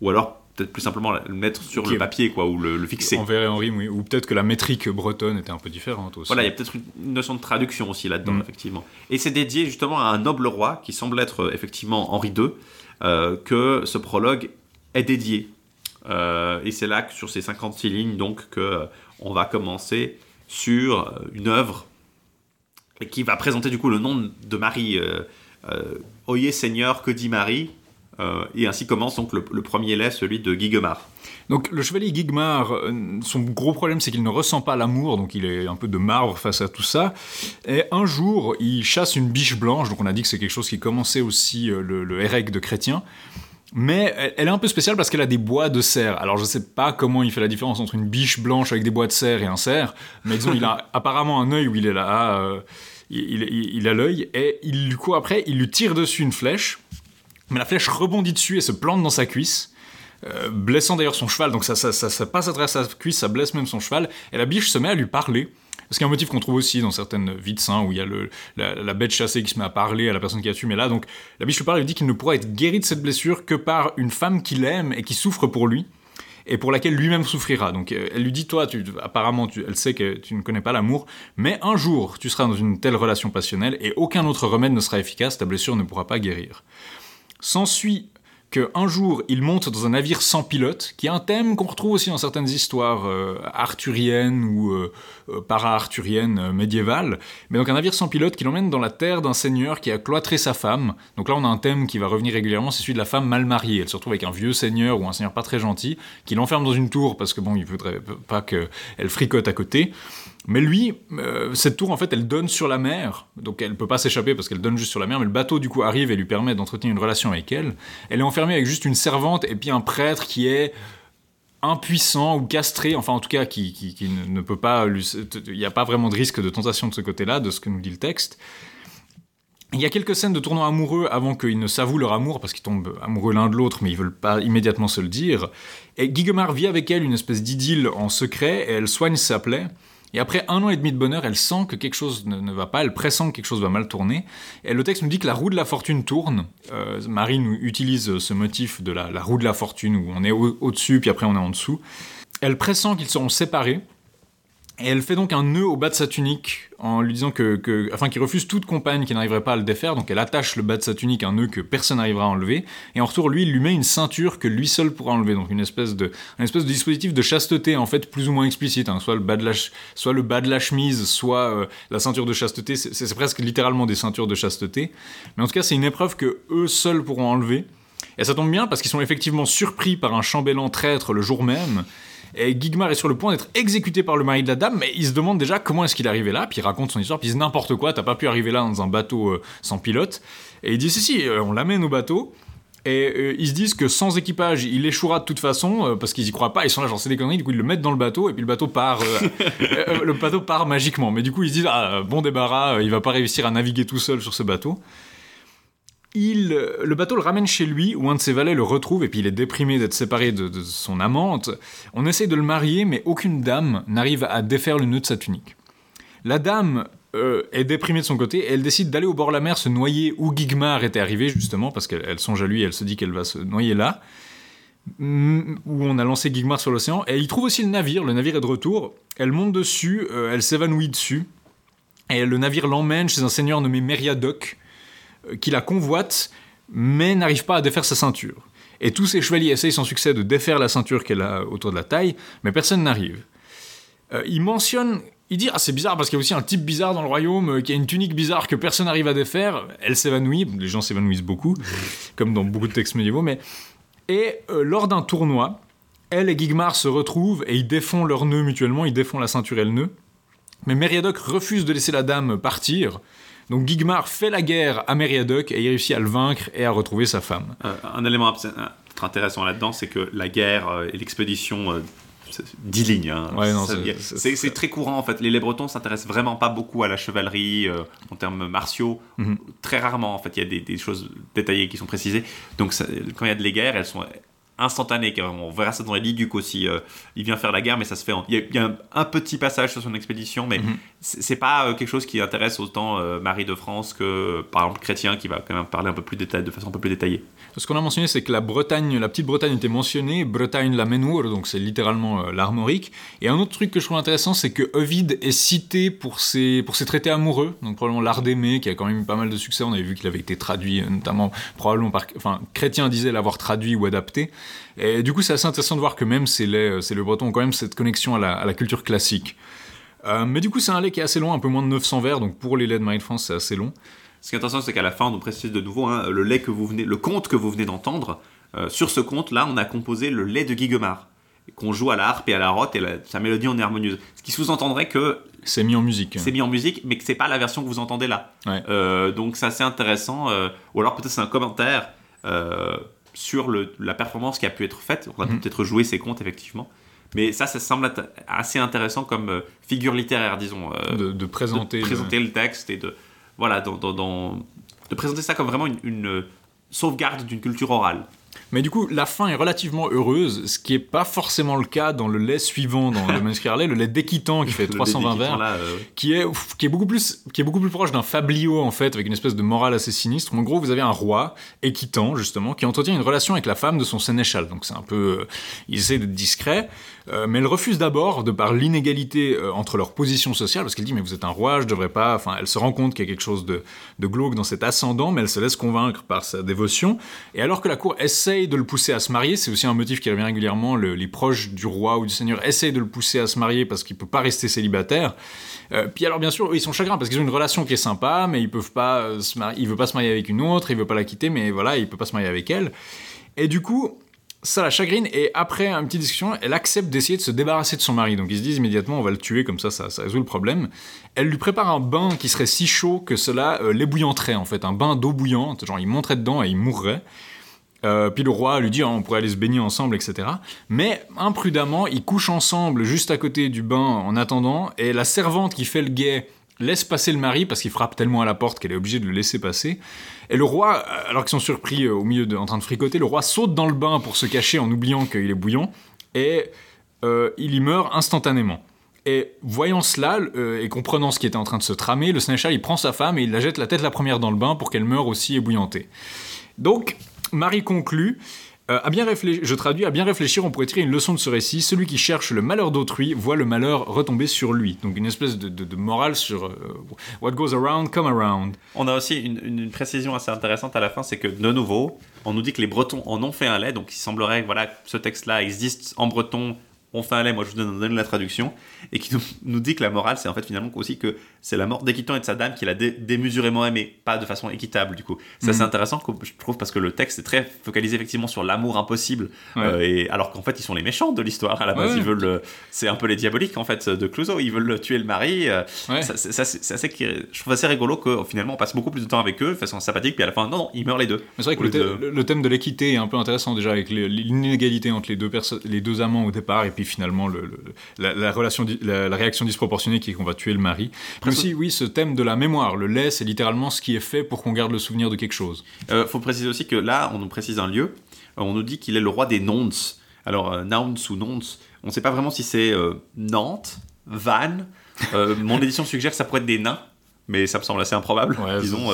ou alors peut-être plus simplement le mettre sur le papier quoi, ou le, le fixer. En vers et en rime, oui. Ou peut-être que la métrique bretonne était un peu différente aussi. Voilà, il y a peut-être une notion de traduction aussi là-dedans, Mm. effectivement. Et c'est dédié justement à un noble roi qui semble être euh, effectivement Henri II, euh, que ce prologue est dédié. Euh, et c'est là que sur ces 56 lignes, donc, que euh, on va commencer sur une œuvre et qui va présenter du coup le nom de Marie. Euh, euh, Oyez Seigneur, que dit Marie Euh, Et ainsi commence donc le, premier lait, celui de Guigemar. Donc le chevalier Guigmar, euh, son gros problème c'est qu'il ne ressent pas l'amour, donc il est un peu de marbre face à tout ça. Et un jour, il chasse une biche blanche, donc on a dit que c'est quelque chose qui commençait aussi le, le de Chrétien. Mais elle, est un peu spéciale parce qu'elle a des bois de cerf. Alors je sais pas comment il fait la différence entre une biche blanche avec des bois de cerf et un cerf, mais disons il a apparemment un œil où il est là, euh, il, il- il a l'œil, et il lui court après, il lui tire dessus une flèche, mais la flèche rebondit dessus et se plante dans sa cuisse. euh, blessant d'ailleurs son cheval. Donc ça, ça, ça, ça passe à travers sa cuisse, ça blesse même son cheval. Et la biche se met à lui parler. Ce qui est un motif qu'on trouve aussi dans certaines vies de saints, où il y a le, la, bête chassée qui se met à parler à la personne qui a tué. Mais là, donc, la biche parle lui dit qu'il ne pourra être guéri de cette blessure que par une femme qu'il aime et qui souffre pour lui et pour laquelle lui-même souffrira. Donc euh, elle lui dit, toi, tu, apparemment, tu, elle sait que tu ne connais pas l'amour, mais un jour, tu seras dans une telle relation passionnelle et aucun autre remède ne sera efficace, ta blessure ne pourra pas guérir. S'ensuit qu'un jour, il monte dans un navire sans pilote, qui est un thème qu'on retrouve aussi dans certaines histoires euh, arthuriennes ou euh, euh, para-arthuriennes médiévales. Mais donc un navire sans pilote qui l'emmène dans la terre d'un seigneur qui a cloîtré sa femme. Donc là, on a un thème qui va revenir régulièrement, c'est celui de la femme mal mariée. Elle se retrouve avec un vieux seigneur ou un seigneur pas très gentil, qui l'enferme dans une tour parce que bon, il voudrait pas qu'elle fricote à côté. Mais lui, euh, cette tour, en fait, elle donne sur la mer, donc elle peut pas s'échapper parce qu'elle donne juste sur la mer, mais le bateau, du coup, arrive et lui permet d'entretenir une relation avec elle. Elle est enfermée avec juste une servante et puis un prêtre qui est impuissant ou castré, enfin en tout cas qui, ne, ne peut pas, il n'y a pas vraiment de risque de tentation de ce côté-là, de ce que nous dit le texte. Il y a quelques scènes de tournoi amoureux avant qu'ils ne s'avouent leur amour, parce qu'ils tombent amoureux l'un de l'autre, mais ils veulent pas immédiatement se le dire. Et Guigemar vit avec elle une espèce d'idylle en secret, et elle soigne sa plaie. Et après un an et demi de bonheur, elle sent que quelque chose ne, va pas, elle pressent que quelque chose va mal tourner. Et le texte nous dit que la roue de la fortune tourne. Euh, Marie nous utilise ce motif de la, roue de la fortune, où on est au- au-dessus, puis après on est en dessous. Elle pressent qu'ils seront séparés. Et elle fait donc un nœud au bas de sa tunique en lui disant que, afin qu'il refuse toute compagne qui n'arriverait pas à le défaire, donc elle attache le bas de sa tunique à un nœud que personne n'arrivera à enlever, et en retour lui il lui met une ceinture que lui seul pourra enlever, donc une espèce de une espèce de dispositif de chasteté en fait plus ou moins explicite, hein, soit le bas de la soit le bas de la chemise, soit euh, la ceinture de chasteté, c'est presque littéralement des ceintures de chasteté, mais en tout cas c'est une épreuve que eux seuls pourront enlever. Et ça tombe bien parce qu'ils sont effectivement surpris par un chambellan traître le jour même. Et Guigmar est sur le point d'être exécuté par le mari de la dame, mais il se demande déjà comment est-ce qu'il est arrivé là, puis il raconte son histoire, puis il dit n'importe quoi, t'as pas pu arriver là dans un bateau euh, sans pilote. Et il dit si, si, euh, on l'amène au bateau. Et euh, ils se disent que sans équipage, il échouera de toute façon, euh, parce qu'ils y croient pas, ils sont là, genre c'est des conneries, du coup ils le mettent dans le bateau, et puis le bateau part, euh, le bateau part magiquement. Mais du coup ils se disent, ah, bon débarras, il va pas réussir à naviguer tout seul sur ce bateau il, euh, le bateau le ramène chez lui, où un de ses valets le retrouve, et puis il est déprimé d'être séparé de, son amante. On essaye de le marier, mais aucune dame n'arrive à défaire le nœud de sa tunique. La dame euh, est déprimée de son côté, et elle décide d'aller au bord de la mer se noyer où Guigmar était arrivé, justement, parce qu'elle elle songe à lui, et elle se dit qu'elle va se noyer là, Mm, où on a lancé Guigmar sur l'océan, et il trouve aussi le navire, le navire est de retour, elle monte dessus, euh, elle s'évanouit dessus, et le navire l'emmène chez un seigneur nommé Meriadoc, qui la convoite, mais n'arrive pas à défaire sa ceinture. Et tous ses chevaliers essayent sans succès de défaire la ceinture qu'elle a autour de la taille, mais personne n'arrive. Euh, il mentionne, il dit, ah c'est bizarre parce qu'il y a aussi un type bizarre dans le royaume euh, qui a une tunique bizarre que personne n'arrive à défaire. Elle s'évanouit, les gens s'évanouissent beaucoup, comme dans beaucoup de textes médiévaux, mais... Et euh, lors d'un tournoi, elle et Guigmar se retrouvent et ils défont leur nœud mutuellement, ils défont la ceinture et le nœud. Mais Meriadoc refuse de laisser la dame partir. Donc Guigmar fait la guerre à Meriadoc et il réussit à le vaincre et à retrouver sa femme. Euh, un élément euh, intéressant là-dedans, c'est que la guerre euh, et l'expédition, euh, c'est 10 lignes. hein. Ouais, c'est- très courant en fait. Les, les Bretons s'intéressent vraiment pas beaucoup à la chevalerie euh, en termes martiaux. Mhm. Très rarement en fait, il y a des, des choses détaillées qui sont précisées. Donc ça- quand il y a de les guerres, elles sont instantanées. carrément. On verra ça dans les Ligue aussi. euh, il vient faire la guerre, mais ça se fait. en- Il y a, il y a un, un petit passage sur son expédition, mais Mhm. c'est c'est pas euh, quelque chose qui intéresse autant euh, Marie de France que par exemple Chrétien qui va quand même parler un peu plus de façon un peu plus détaillée. Ce qu'on a mentionné, c'est que la Bretagne, la petite Bretagne était mentionnée, Bretagne la Menur, donc c'est littéralement l'armorique. Et un autre truc que je trouve intéressant, c'est que Ovide est cité pour ses, pour ses traités amoureux, donc probablement l'art d'aimer, qui a quand même eu pas mal de succès. On avait vu qu'il avait été traduit, notamment probablement par, enfin, Chrétien disait l'avoir traduit ou adapté. Et du coup, c'est assez intéressant de voir que même c'est les, c'est le breton ont quand même cette connexion à la, à la culture classique. Euh, mais du coup, c'est un lait qui est assez long, un peu moins de 900 vers, donc pour les laits de Marie de France, c'est assez long. Ce qui est intéressant, c'est qu'à la fin, on précise de nouveau hein, le lait que vous venez, le conte que vous venez d'entendre. euh, sur ce conte-là, on a composé le lait de Guigemar, qu'on joue à la harpe et à la rote, et la- sa mélodie en est harmonieuse. Ce qui sous-entendrait que C'est mis en musique. c'est mis en musique, mais que c'est pas la version que vous entendez là. Ouais. Euh, donc c'est assez intéressant. euh, ou alors peut-être c'est un commentaire euh, sur le, la performance qui a pu être faite. On a Mhm. peut-être joué ces contes effectivement. Mais ça, ça semble être assez intéressant comme euh, figure littéraire, disons. euh, de, de présenter. de le- présenter le texte et de voilà dans, dans- dans- de présenter ça comme vraiment une, une sauvegarde d'une culture orale. Mais du coup, la fin est relativement heureuse, ce qui est pas forcément le cas dans le lait suivant dans le manuscrit Harley, le lait d'équitant qui fait Le 320 dédiquant, vers, là, euh, qui est qui est beaucoup plus qui est beaucoup plus proche d'un fablio en fait, avec une espèce de morale assez sinistre. En gros, vous avez un roi équitant justement qui entretient une relation avec la femme de son sénéchal. Donc c'est un peu, euh, il essaie d'être discret, euh, mais elle refuse d'abord de par l'inégalité euh, entre leurs positions sociales, parce qu'elle dit mais vous êtes un roi, je devrais pas. Enfin, elle se rend compte qu'il y a quelque chose de, de glauque dans cet ascendant, mais elle se laisse convaincre par sa dévotion. Et alors que la cour essaye de le pousser à se marier, c'est aussi un motif qui revient régulièrement. le- les proches du roi ou du seigneur essayent de le pousser à se marier parce qu'il peut pas rester célibataire. Euh, puis alors bien sûr, ils sont chagrins parce qu'ils ont une relation qui est sympa, mais ils peuvent pas euh, se marier. Il veut pas se marier avec une autre, il veut pas la quitter, mais voilà, il peut pas se marier avec elle. Et du coup, ça la chagrine et après une petite discussion, elle accepte d'essayer de se débarrasser de son mari. Donc ils se disent immédiatement on va le tuer comme ça, ça, ça résout le problème. Elle lui prépare un bain qui serait si chaud que cela euh, l'ébouillanterait en fait, un bain d'eau bouillante, genre il monterait dedans et il mourrait. Euh, puis le roi lui dit Ah, on pourrait aller se baigner ensemble, etc. Mais imprudemment, ils couchent ensemble juste à côté du bain en attendant, et la servante qui fait le guet laisse passer le mari parce qu'il frappe tellement à la porte qu'elle est obligée de le laisser passer. Et le roi, alors qu'ils sont surpris euh, au milieu de, en train de fricoter, le roi saute dans le bain pour se cacher en oubliant qu'il est bouillant, et euh, il y meurt instantanément. Et voyant cela, et comprenant ce qui était en train de se tramer, le sénéchal il prend sa femme et il la jette la tête la première dans le bain pour qu'elle meure aussi ébouillantée. Donc, Marie conclut. euh, à bien réfléchir, je traduis, à bien réfléchir, on pourrait tirer une leçon de ce récit. Celui qui cherche le malheur d'autrui voit le malheur retomber sur lui. Donc une espèce de, morale sur euh, what goes around come around. On a aussi une précision assez intéressante à la fin, c'est que de nouveau, on nous dit que les Bretons en ont fait un lait, donc il semblerait que voilà, ce texte-là existe en breton, on fait un lait, moi je vous donne, donne la traduction, et qui nous, nous dit que la morale, c'est en fait finalement aussi que c'est la mort d'Équitant et de sa dame qu'il a dé- démesurément aimé, pas de façon équitable du coup. Ça c'est Mhm. intéressant, je trouve, parce que le texte est très focalisé effectivement sur l'amour impossible, Ouais. euh, et, alors qu'en fait ils sont les méchants de l'histoire à la base, Ouais. ils veulent, le- c'est un peu les diaboliques en fait de Clouseau, ils veulent tuer le mari, euh, Ouais. ça, c'est- ça, c'est c'est assez, je trouve assez rigolo que finalement on passe beaucoup plus de temps avec eux de façon sympathique puis à la fin non non ils meurent les deux Mais c'est vrai que le, thème- de- l'équité est un peu intéressant déjà avec l'inégalité entre les deux, les deux amants au départ et puis finalement le, le- la, la relation, la, la réaction disproportionnée qui est qu'on va tuer le mari. Puis aussi, oui, ce thème de la mémoire. Le lait, c'est littéralement ce qui est fait pour qu'on garde le souvenir de quelque chose. Euh, faut préciser aussi que là on nous précise un lieu Euh, on nous dit qu'il est le roi des nonces alors euh, ou nonce on sait pas vraiment si c'est euh, Nantes Vannes mon édition suggère que ça pourrait être des nains mais ça me semble assez improbable Ouais, disons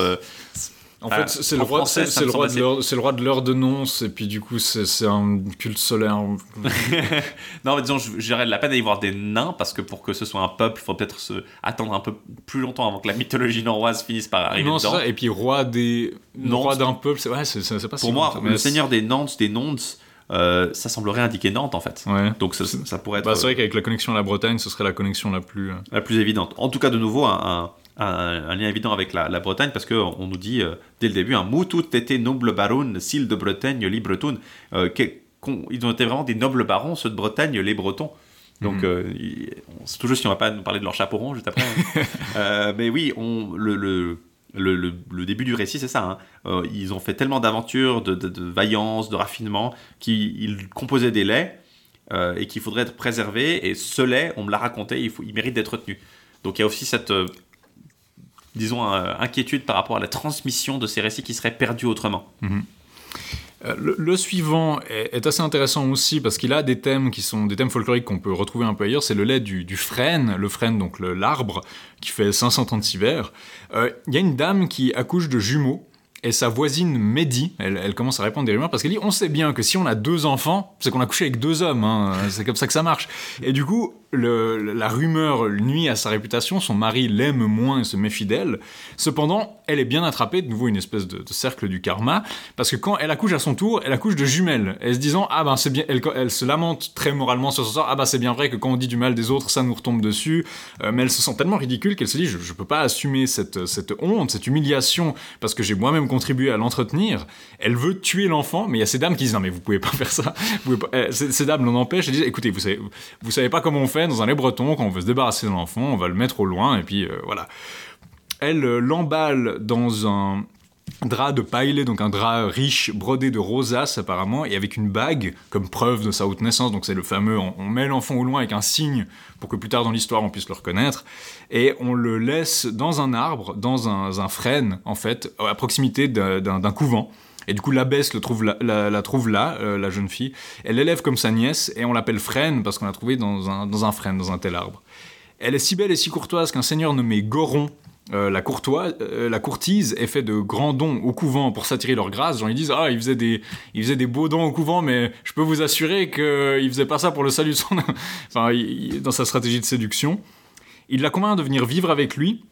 En fait, c'est le, roi- c'est- le de l'heure- de nonce, et puis du coup, c'est un culte solaire. non mais disons j'aurais de la peine d'aller voir des nains parce que pour que ce soit un peuple il faut peut-être se attendre un peu plus longtemps avant que la mythologie norroise finisse par arriver non, dedans ça. Et puis, roi des. Roi d'un peuple, c'est ouais, c'est- pas Pour moi, le seigneur des Nantes, des Nantes, euh, ça semblerait indiquer Nantes en fait. c'est- Ouais. Donc ça, ça pourrait être Bah, c'est vrai qu'avec la connexion à la Bretagne, ce serait la connexion la plus. euh, euh, la plus évidente. En tout cas, de nouveau, un, un- un- un lien évident avec la, la Bretagne parce qu'on nous dit euh, dès le début un Moutout était noble baron, s'il de Bretagne, li breton. Euh, ils ont été vraiment des nobles barons, ceux de Bretagne, les Bretons. Donc, Mhm. euh, toujours si on va pas nous parler de leur chapeau rond juste après. hein. Euh, mais oui, on, le, le, le, le- le début du récit, c'est ça. hein. Euh, ils ont fait tellement d'aventures, de, de, de vaillance, de raffinement, qu'ils composaient des laits euh, et qu'il faudrait être préservé. Et ce lait, on me l'a raconté, il, faut, il mérite d'être retenu. Donc il y a aussi cette, disons, euh, inquiétude par rapport à la transmission de ces récits qui seraient perdus autrement. Euh, Le, suivant est, assez intéressant aussi parce qu'il a des thèmes qui sont des thèmes folkloriques qu'on peut retrouver un peu ailleurs. C'est le lait du, frêne, le frêne donc l'arbre qui fait 536 vers. Euh, Il y a une dame qui accouche de jumeaux et sa voisine Mehdi, elle, elle commence à répandre des rumeurs parce qu'elle dit on sait bien que si on a deux enfants, c'est qu'on a couché avec deux hommes, hein, c'est comme ça que ça marche. Et du coup, la rumeur nuit à sa réputation, son mari l'aime moins et se méfie d'elle. Cependant, elle est bien attrapée, de nouveau une espèce de, cercle du karma, parce que quand elle accouche à son tour, elle accouche de jumelles, et se disant ah ben c'est bien, elle, se lamente très moralement sur ce sort, ah ben c'est bien vrai que quand on dit du mal des autres, ça nous retombe dessus, Euh, mais elle se sent tellement ridicule qu'elle se dit je, je peux pas assumer cette, cette honte, cette humiliation, parce que j'ai moi-même contribué à l'entretenir. Elle veut tuer l'enfant, mais il y a ces dames qui disent non mais vous pouvez pas faire ça. Euh, Ces, dames l'en empêchent et disent écoutez vous savez, vous savez pas comment on fait dans un lait breton quand on veut se débarrasser de l'enfant, on va le mettre au loin et puis euh, voilà. Elle euh, l'emballe dans un drap de paille, donc un drap riche brodé de rosaces apparemment, et avec une bague comme preuve de sa haute naissance. Donc c'est le fameux, on, met l'enfant au loin avec un signe pour que plus tard dans l'histoire on puisse le reconnaître, et on le laisse dans un arbre, dans un, frêne en fait, à proximité d'un d'un- d'un couvent. Et du coup, l'abbesse trouve la, trouve là, euh, la jeune fille. Elle l'élève comme sa nièce et on l'appelle Frêne parce qu'on l'a trouvée dans un, dans un frêne, dans un tel arbre. Elle est si belle et si courtoise qu'un seigneur nommé Goron, euh, la, courtoise, euh, la courtise, ait fait de grands dons au couvent pour s'attirer leur grâce. Genre, ils disent Ah, il faisait, des, il faisait des beaux dons au couvent, mais je peux vous assurer qu'il faisait pas ça pour le salut de son. enfin, dans sa stratégie de séduction. Il la convainc de venir vivre avec lui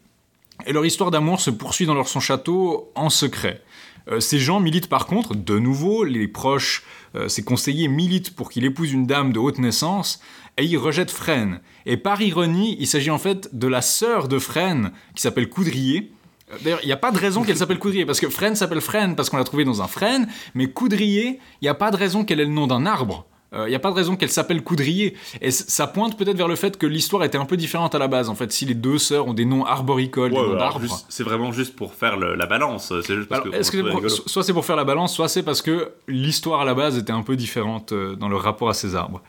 et leur histoire d'amour se poursuit dans leur son château en secret. Euh, ces gens militent par contre, de nouveau, les proches, euh, ses conseillers militent pour qu'il épouse une dame de haute naissance, et ils rejettent Frêne. Et par ironie, il s'agit en fait de la sœur de Frêne, qui s'appelle Coudrier. Euh, D'ailleurs, il n'y a pas de raison qu'elle s'appelle Coudrier, parce que Frêne s'appelle Frêne parce qu'on l'a trouvée dans un frêne, mais Coudrier, il n'y a pas de raison qu'elle ait le nom d'un arbre. Euh, Il n'y a pas de raison qu'elle s'appelle Coudrier. Et ça pointe peut-être vers le fait que l'histoire était un peu différente à la base, en fait, si les deux sœurs ont des noms arboricoles, Ouais, des noms d'arbres. C'est vraiment juste pour faire le- la balance. C'est juste parce Alors, que. pour- soit c'est pour faire la balance, soit c'est parce que l'histoire à la base était un peu différente euh, dans le rapport à ces arbres.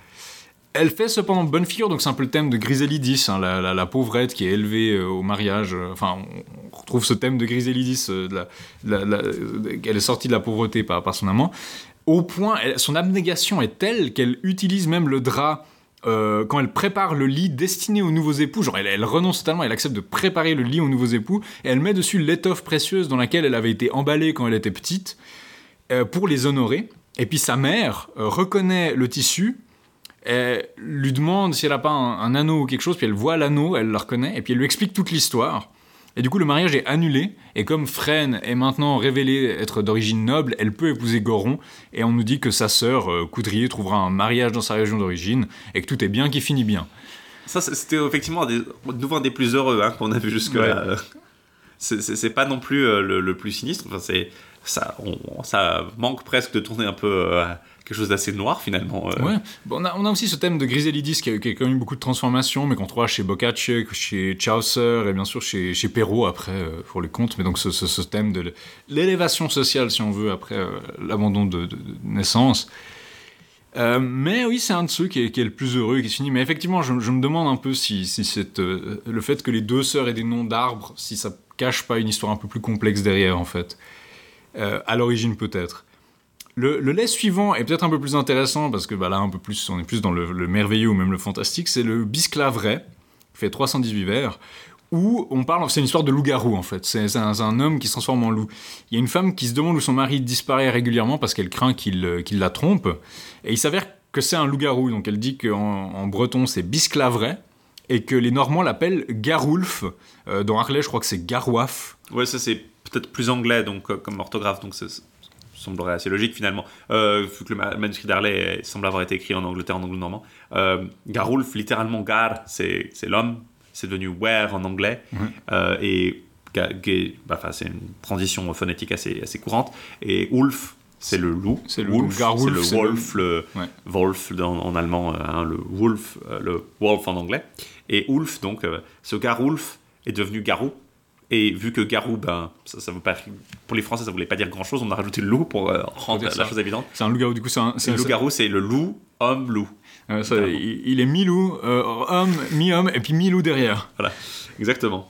Elle fait cependant bonne figure, donc c'est un peu le thème de Griselidis, hein, la, la- la pauvrette qui est élevée euh, au mariage. euh, Enfin, on retrouve ce thème de Griselidis, euh, de la- de la- de- qu'elle est sortie de la pauvreté par, par son amant. Au point, son abnégation est telle qu'elle utilise même le drap euh, quand elle prépare le lit destiné aux nouveaux époux. Genre, elle, elle renonce totalement, elle accepte de préparer le lit aux nouveaux époux, et elle met dessus l'étoffe précieuse dans laquelle elle avait été emballée quand elle était petite, euh, pour les honorer. Et puis sa mère euh, reconnaît le tissu, elle lui demande si elle n'a pas un, un anneau ou quelque chose, puis elle voit l'anneau, elle le reconnaît, et puis elle lui explique toute l'histoire. Et du coup, le mariage est annulé, et comme Frêne est maintenant révélée être d'origine noble, elle peut épouser Goron, et on nous dit que sa sœur, euh, Coudrier, trouvera un mariage dans sa région d'origine, et que tout est bien qui finit bien. Ça, c'était effectivement des, de nouveau un des plus heureux hein, qu'on a vu jusque-là. C'est- pas non plus euh, le, le plus sinistre. Enfin, ça, on- ça manque presque de tourner un peu euh, quelque chose d'assez noir finalement. euh. Ouais. Bon, on, a, aussi ce thème de Griselidis qui a, a quand même eu beaucoup de transformations, mais qu'on trouvera chez Boccaccio, chez Chaucer et bien sûr chez, chez Perrault après euh, pour les contes. Mais donc ce, thème de l'élévation sociale, si on veut, après euh, l'abandon de, naissance. Mais oui, c'est un de ceux qui est, le plus heureux et qui se finit. Mais effectivement, je, je me demande un peu si, si cette, le fait que les deux sœurs aient des noms d'arbres, si ça cache pas une histoire un peu plus complexe derrière, en fait. À l'origine, peut-être. Le, lait suivant est peut-être un peu plus intéressant parce que bah, là, un peu plus, on est plus dans le, le merveilleux ou même le fantastique. C'est le Bisclavret, qui fait 318 vers, où on parle, c'est une histoire de loup-garou en fait. C'est c'est un, c'est homme qui se transforme en loup. Il y a une femme qui se demande où son mari disparaît régulièrement parce qu'elle craint qu'il euh, la trompe. Et il s'avère que c'est un loup-garou. Donc elle dit qu'en en breton c'est Bisclavret et que les Normands l'appellent Garoulf. Euh, dans Harley, je crois que c'est Garouaf. Ouais, ça c'est peut-être plus anglais donc euh, comme orthographe, donc ça semblerait assez logique finalement. Euh, vu que le ma- manuscrit d'Harley semble avoir été écrit en Angleterre, en anglo-normand. Euh, Garulf, littéralement Gar, c'est l'homme, c'est devenu were en anglais, Euh, et bah, c'est une transition phonétique assez, assez courante. Et Ulf, c'est le loup. C'est le Wolf, c'est le wolf, le Ouais. wolf en allemand, hein, le wolf, le wolf en anglais. Et Ulf, donc, ce Garulf est devenu Garou. Et vu que Garou, ben, ça, ça veut pas, pour les Français, ça voulait pas dire grand chose, on a rajouté le loup pour euh, rendre la ça. chose évidente. C'est un loup-garou, du coup, c'est un. C'est- loup-garou, c'est le loup, homme, loup. euh, ça, il, il est mi-loup, euh, homme, mi-homme, et puis mi-loup derrière. Voilà, exactement.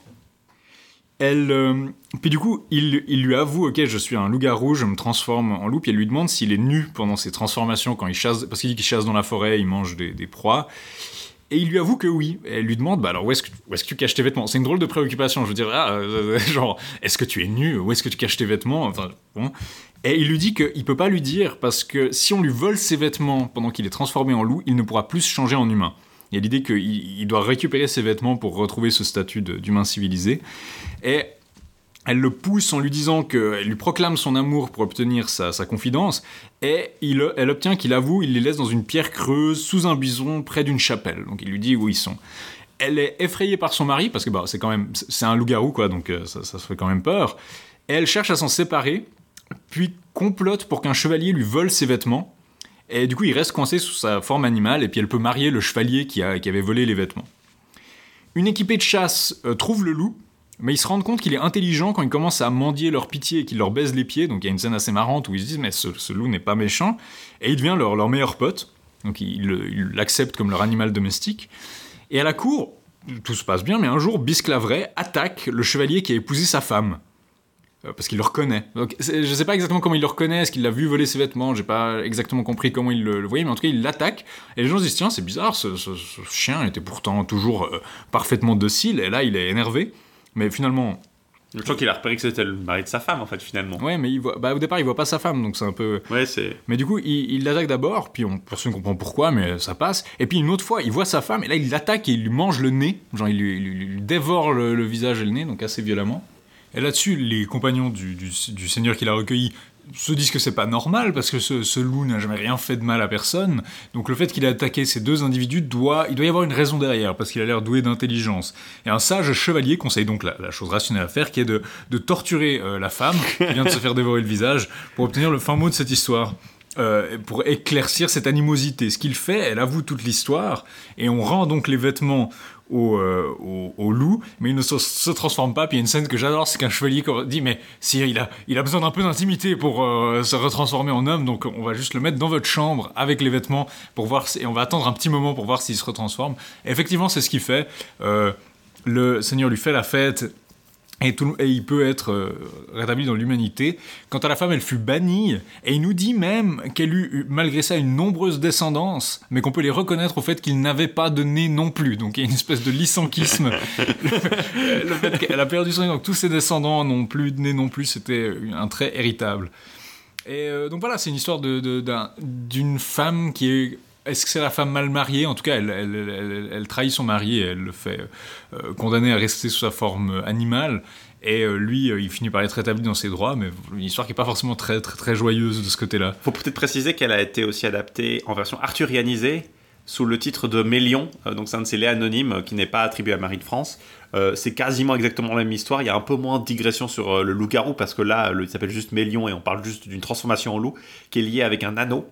Elle, euh, puis du coup, il, il lui avoue, ok, je suis un loup-garou, je me transforme en loup, puis elle lui demande s'il est nu pendant ses transformations quand il chasse, parce qu'il dit qu'il chasse dans la forêt, il mange des, des proies. Et il lui avoue que oui. Elle lui demande, bah alors où est-ce que, est-ce que tu caches tes vêtements? C'est une drôle de préoccupation. Je veux dire, ah, euh, genre, est-ce que tu es nu? Où est-ce que tu caches tes vêtements? Enfin. Et il lui dit qu'il peut pas lui dire parce que si on lui vole ses vêtements pendant qu'il est transformé en loup, il ne pourra plus changer en humain. Il y a l'idée qu'il il doit récupérer ses vêtements pour retrouver ce statut d'humain civilisé. Et elle le pousse en lui disant qu'elle lui proclame son amour pour obtenir sa, sa confidence, et elle obtient qu'il avoue, il les laisse dans une pierre creuse, sous un bison, près d'une chapelle. Donc il lui dit où ils sont. Elle est effrayée par son mari, parce que bah, c'est quand même, c'est un loup-garou, quoi, donc euh, ça, ça se fait quand même peur. Et elle cherche à s'en séparer, puis complote pour qu'un chevalier lui vole ses vêtements. Et du coup, il reste coincé sous sa forme animale, et puis elle peut marier le chevalier qui, a, qui avait volé les vêtements. Une équipée de chasse euh, trouve le loup, mais ils se rendent compte qu'il est intelligent quand ils commencent à mendier leur pitié et qu'il leur baise les pieds. Donc il y a une scène assez marrante où ils se disent mais ce, loup n'est pas méchant. Et il devient leur, leur meilleur pote. Donc ils l'acceptent comme leur animal domestique. Et à la cour, tout se passe bien, mais un jour Bisclavret attaque le chevalier qui a épousé sa femme. euh, parce qu'il le reconnaît. Donc, je sais pas exactement comment il le reconnaît, est-ce qu'il l'a vu voler ses vêtements, j'ai pas exactement compris comment il le, voyait, mais en tout cas il l'attaque, et les gens se disent tiens c'est bizarre, ce chien était pourtant toujours euh, parfaitement docile, et là il est énervé, mais finalement, Je crois qu'il a repéré que c'était le mari de sa femme, en fait, finalement. ouais mais il voit, bah, au départ il voit pas sa femme, donc c'est un peu... Ouais, c'est. Mais du coup, il l'attaque d'abord, puis on, personne ne comprend pourquoi, mais ça passe. Et puis une autre fois, il voit sa femme, et là, il l'attaque et il lui mange le nez. Genre, il lui, dévore le, le visage et le nez, donc assez violemment. Et là-dessus, les compagnons du, du- du seigneur qui l'a recueilli se disent que c'est pas normal, parce que ce, loup n'a jamais rien fait de mal à personne. Donc le fait qu'il ait attaqué ces deux individus, doit, il doit y avoir une raison derrière, parce qu'il a l'air doué d'intelligence. Et un sage chevalier conseille donc la, la chose rationnelle à faire, qui est de, de torturer euh, la femme, qui vient de se faire dévorer le visage, pour obtenir le fin mot de cette histoire. Euh, pour éclaircir cette animosité. Ce qu'il fait, elle avoue toute l'histoire, et on rend donc les vêtements au, euh, au, loup, mais il ne se, transforme pas. Puis il y a une scène que j'adore, c'est qu'un chevalier dit mais si il a, besoin d'un peu d'intimité pour euh, se retransformer en homme, donc on va juste le mettre dans votre chambre avec les vêtements pour voir, et on va attendre un petit moment pour voir s'il se retransforme. Et effectivement, c'est ce qu'il fait. Euh, le Seigneur lui fait la fête. Et, tout, et il peut être euh, rétabli dans l'humanité. Quant à la femme, elle fut bannie, et il nous dit même qu'elle eut, eu, malgré ça, une nombreuse descendance, mais qu'on peut les reconnaître au fait qu'ils n'avaient pas de nez non plus. Donc il y a une espèce de lysanquisme. le, le fait qu'elle a perdu son nez, donc tous ses descendants n'ont plus de nez non plus, c'était un trait héritable. Et euh, donc voilà, c'est une histoire de- de- d'un- d'une femme qui est. Est-ce que c'est la femme mal mariée? En tout cas, elle, trahit son mari et elle le fait euh, condamner à rester sous sa forme animale. Et euh, lui, euh, il finit par être rétabli dans ses droits, mais une histoire qui n'est pas forcément très, très, très joyeuse de ce côté-là. Faut peut-être préciser qu'elle a été aussi adaptée en version arthurianisée sous le titre de Mélion, donc c'est un de ces laits anonymes qui n'est pas attribué à Marie de France. C'est quasiment exactement la même histoire. Il y a un peu moins de digression sur le loup-garou parce que là, il s'appelle juste Mélion et on parle juste d'une transformation en loup qui est liée avec un anneau.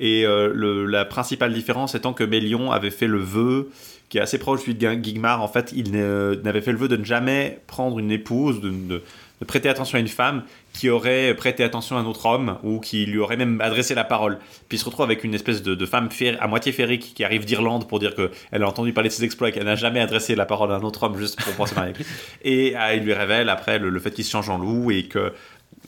Et euh, le- la principale différence étant que Mélion avait fait le vœu qui est assez proche de celui de Guin- Guigmar. En fait, il n'avait fait le vœu de ne jamais prendre une épouse, de, de- de prêter attention à une femme qui aurait prêté attention à un autre homme ou qui lui aurait même adressé la parole. Puis il se retrouve avec une espèce de, de femme fér- à moitié féerique qui arrive d'Irlande pour dire qu'elle a entendu parler de ses exploits et qu'elle n'a jamais adressé la parole à un autre homme juste pour pouvoir se marier avec lui. Et ah, il lui révèle après le, le fait qu'il se change en loup et que.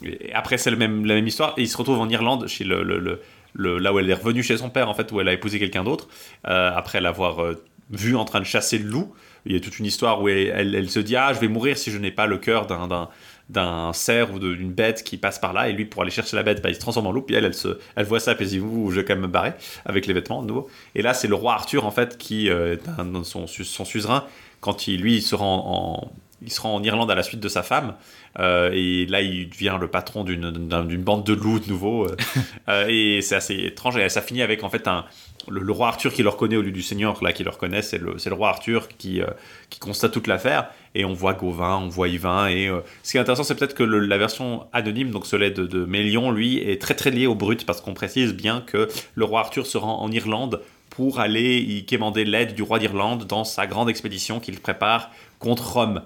et après, c'est même, la même histoire. Et il se retrouve en Irlande, chez le, le- le- le- là où elle est revenue chez son père, en fait, où elle a épousé quelqu'un d'autre, euh, après l'avoir euh, vu en train de chasser le loup. Il y a toute une histoire où elle, se dit Ah, je vais mourir si je n'ai pas le cœur d'un- cerf ou d'une bête qui passe par là et lui pour aller chercher la bête bah, il se transforme en loup puis elle elle, se, voit ça puis elle dit Ouh, je vais quand même me barrer avec les vêtements de nouveau et là c'est le roi Arthur en fait qui euh, son, son suzerain quand il lui il se rend en il se rend en Irlande à la suite de sa femme. Euh, et là il devient le patron d'une d'un- d'une bande de loups de nouveau euh, euh, et c'est assez étrange. Et ça finit avec en fait un le, le roi Arthur qui le reconnaît au lieu du seigneur là qui le reconnaît c'est le, c'est le roi Arthur qui, euh, qui constate toute l'affaire. Et on voit Gauvin, on voit Yvain et ce qui est intéressant c'est peut-être que le- la version anonyme donc ce lait de, de Mélion lui est très très lié au brut parce qu'on précise bien que le roi Arthur se rend en Irlande pour aller y quémander l'aide du roi d'Irlande dans sa grande expédition qu'il prépare contre Rome.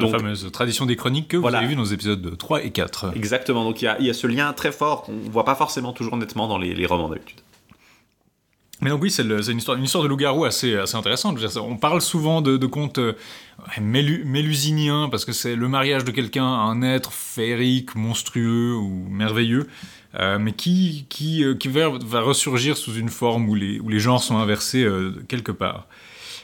Donc- la fameuse tradition des chroniques que Voilà. vous avez vu dans les épisodes 3 et 4. Exactement, donc il y a, il y a ce lien très fort qu'on ne voit pas forcément toujours nettement dans les, les romans d'habitude. Mais donc oui, c'est une histoire, une histoire de loup-garou assez, assez intéressante. On parle souvent de, de contes euh, mélu- mélusiniens parce que c'est le mariage de quelqu'un à un être féerique, monstrueux ou merveilleux, euh, mais qui, qui, euh, qui va, va ressurgir sous une forme où les, où les genres sont inversés euh, quelque part.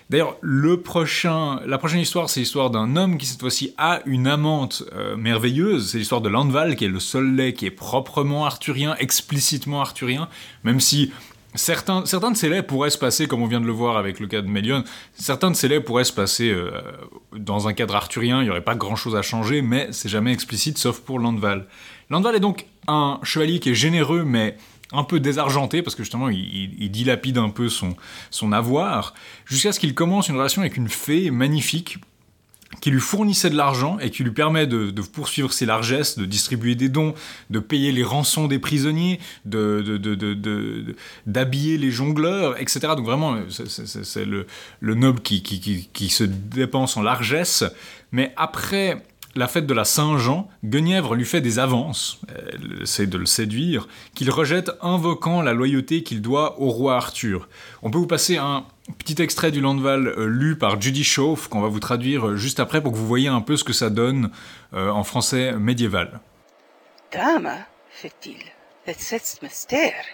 D'ailleurs, le prochain, la prochaine histoire, c'est l'histoire d'un homme qui cette fois-ci a une amante merveilleuse. C'est l'histoire de Landval, qui est le seul lait qui est proprement arthurien, explicitement arthurien, même si certains, certains de ces laits pourraient se passer, comme on vient de le voir avec le cas de Mélion, certains de ces laits pourraient se passer euh, dans un cadre arthurien, il n'y aurait pas grand-chose à changer, mais c'est jamais explicite, sauf pour Landval. Landval est donc un chevalier qui est généreux, mais un peu désargenté, parce que justement, il, il- il dilapide un peu son, son avoir, jusqu'à ce qu'il commence une relation avec une fée magnifique, qui lui fournissait de l'argent et qui lui permet de, poursuivre ses largesses, de distribuer des dons, de payer les rançons des prisonniers, de, de- d'habiller les jongleurs, etc. Donc vraiment, c'est, le, le noble qui- qui se dépense en largesse. Mais après la fête de la Saint-Jean, Guenièvre lui fait des avances, elle essaie de le séduire, qu'il rejette invoquant la loyauté qu'il doit au roi Arthur. On peut vous passer un, petit extrait du Landval euh, lu par Judy Schauf qu'on va vous traduire euh, juste après pour que vous voyez un peu ce que ça donne euh, en français médiéval. Dame, fait-il, faites mystère?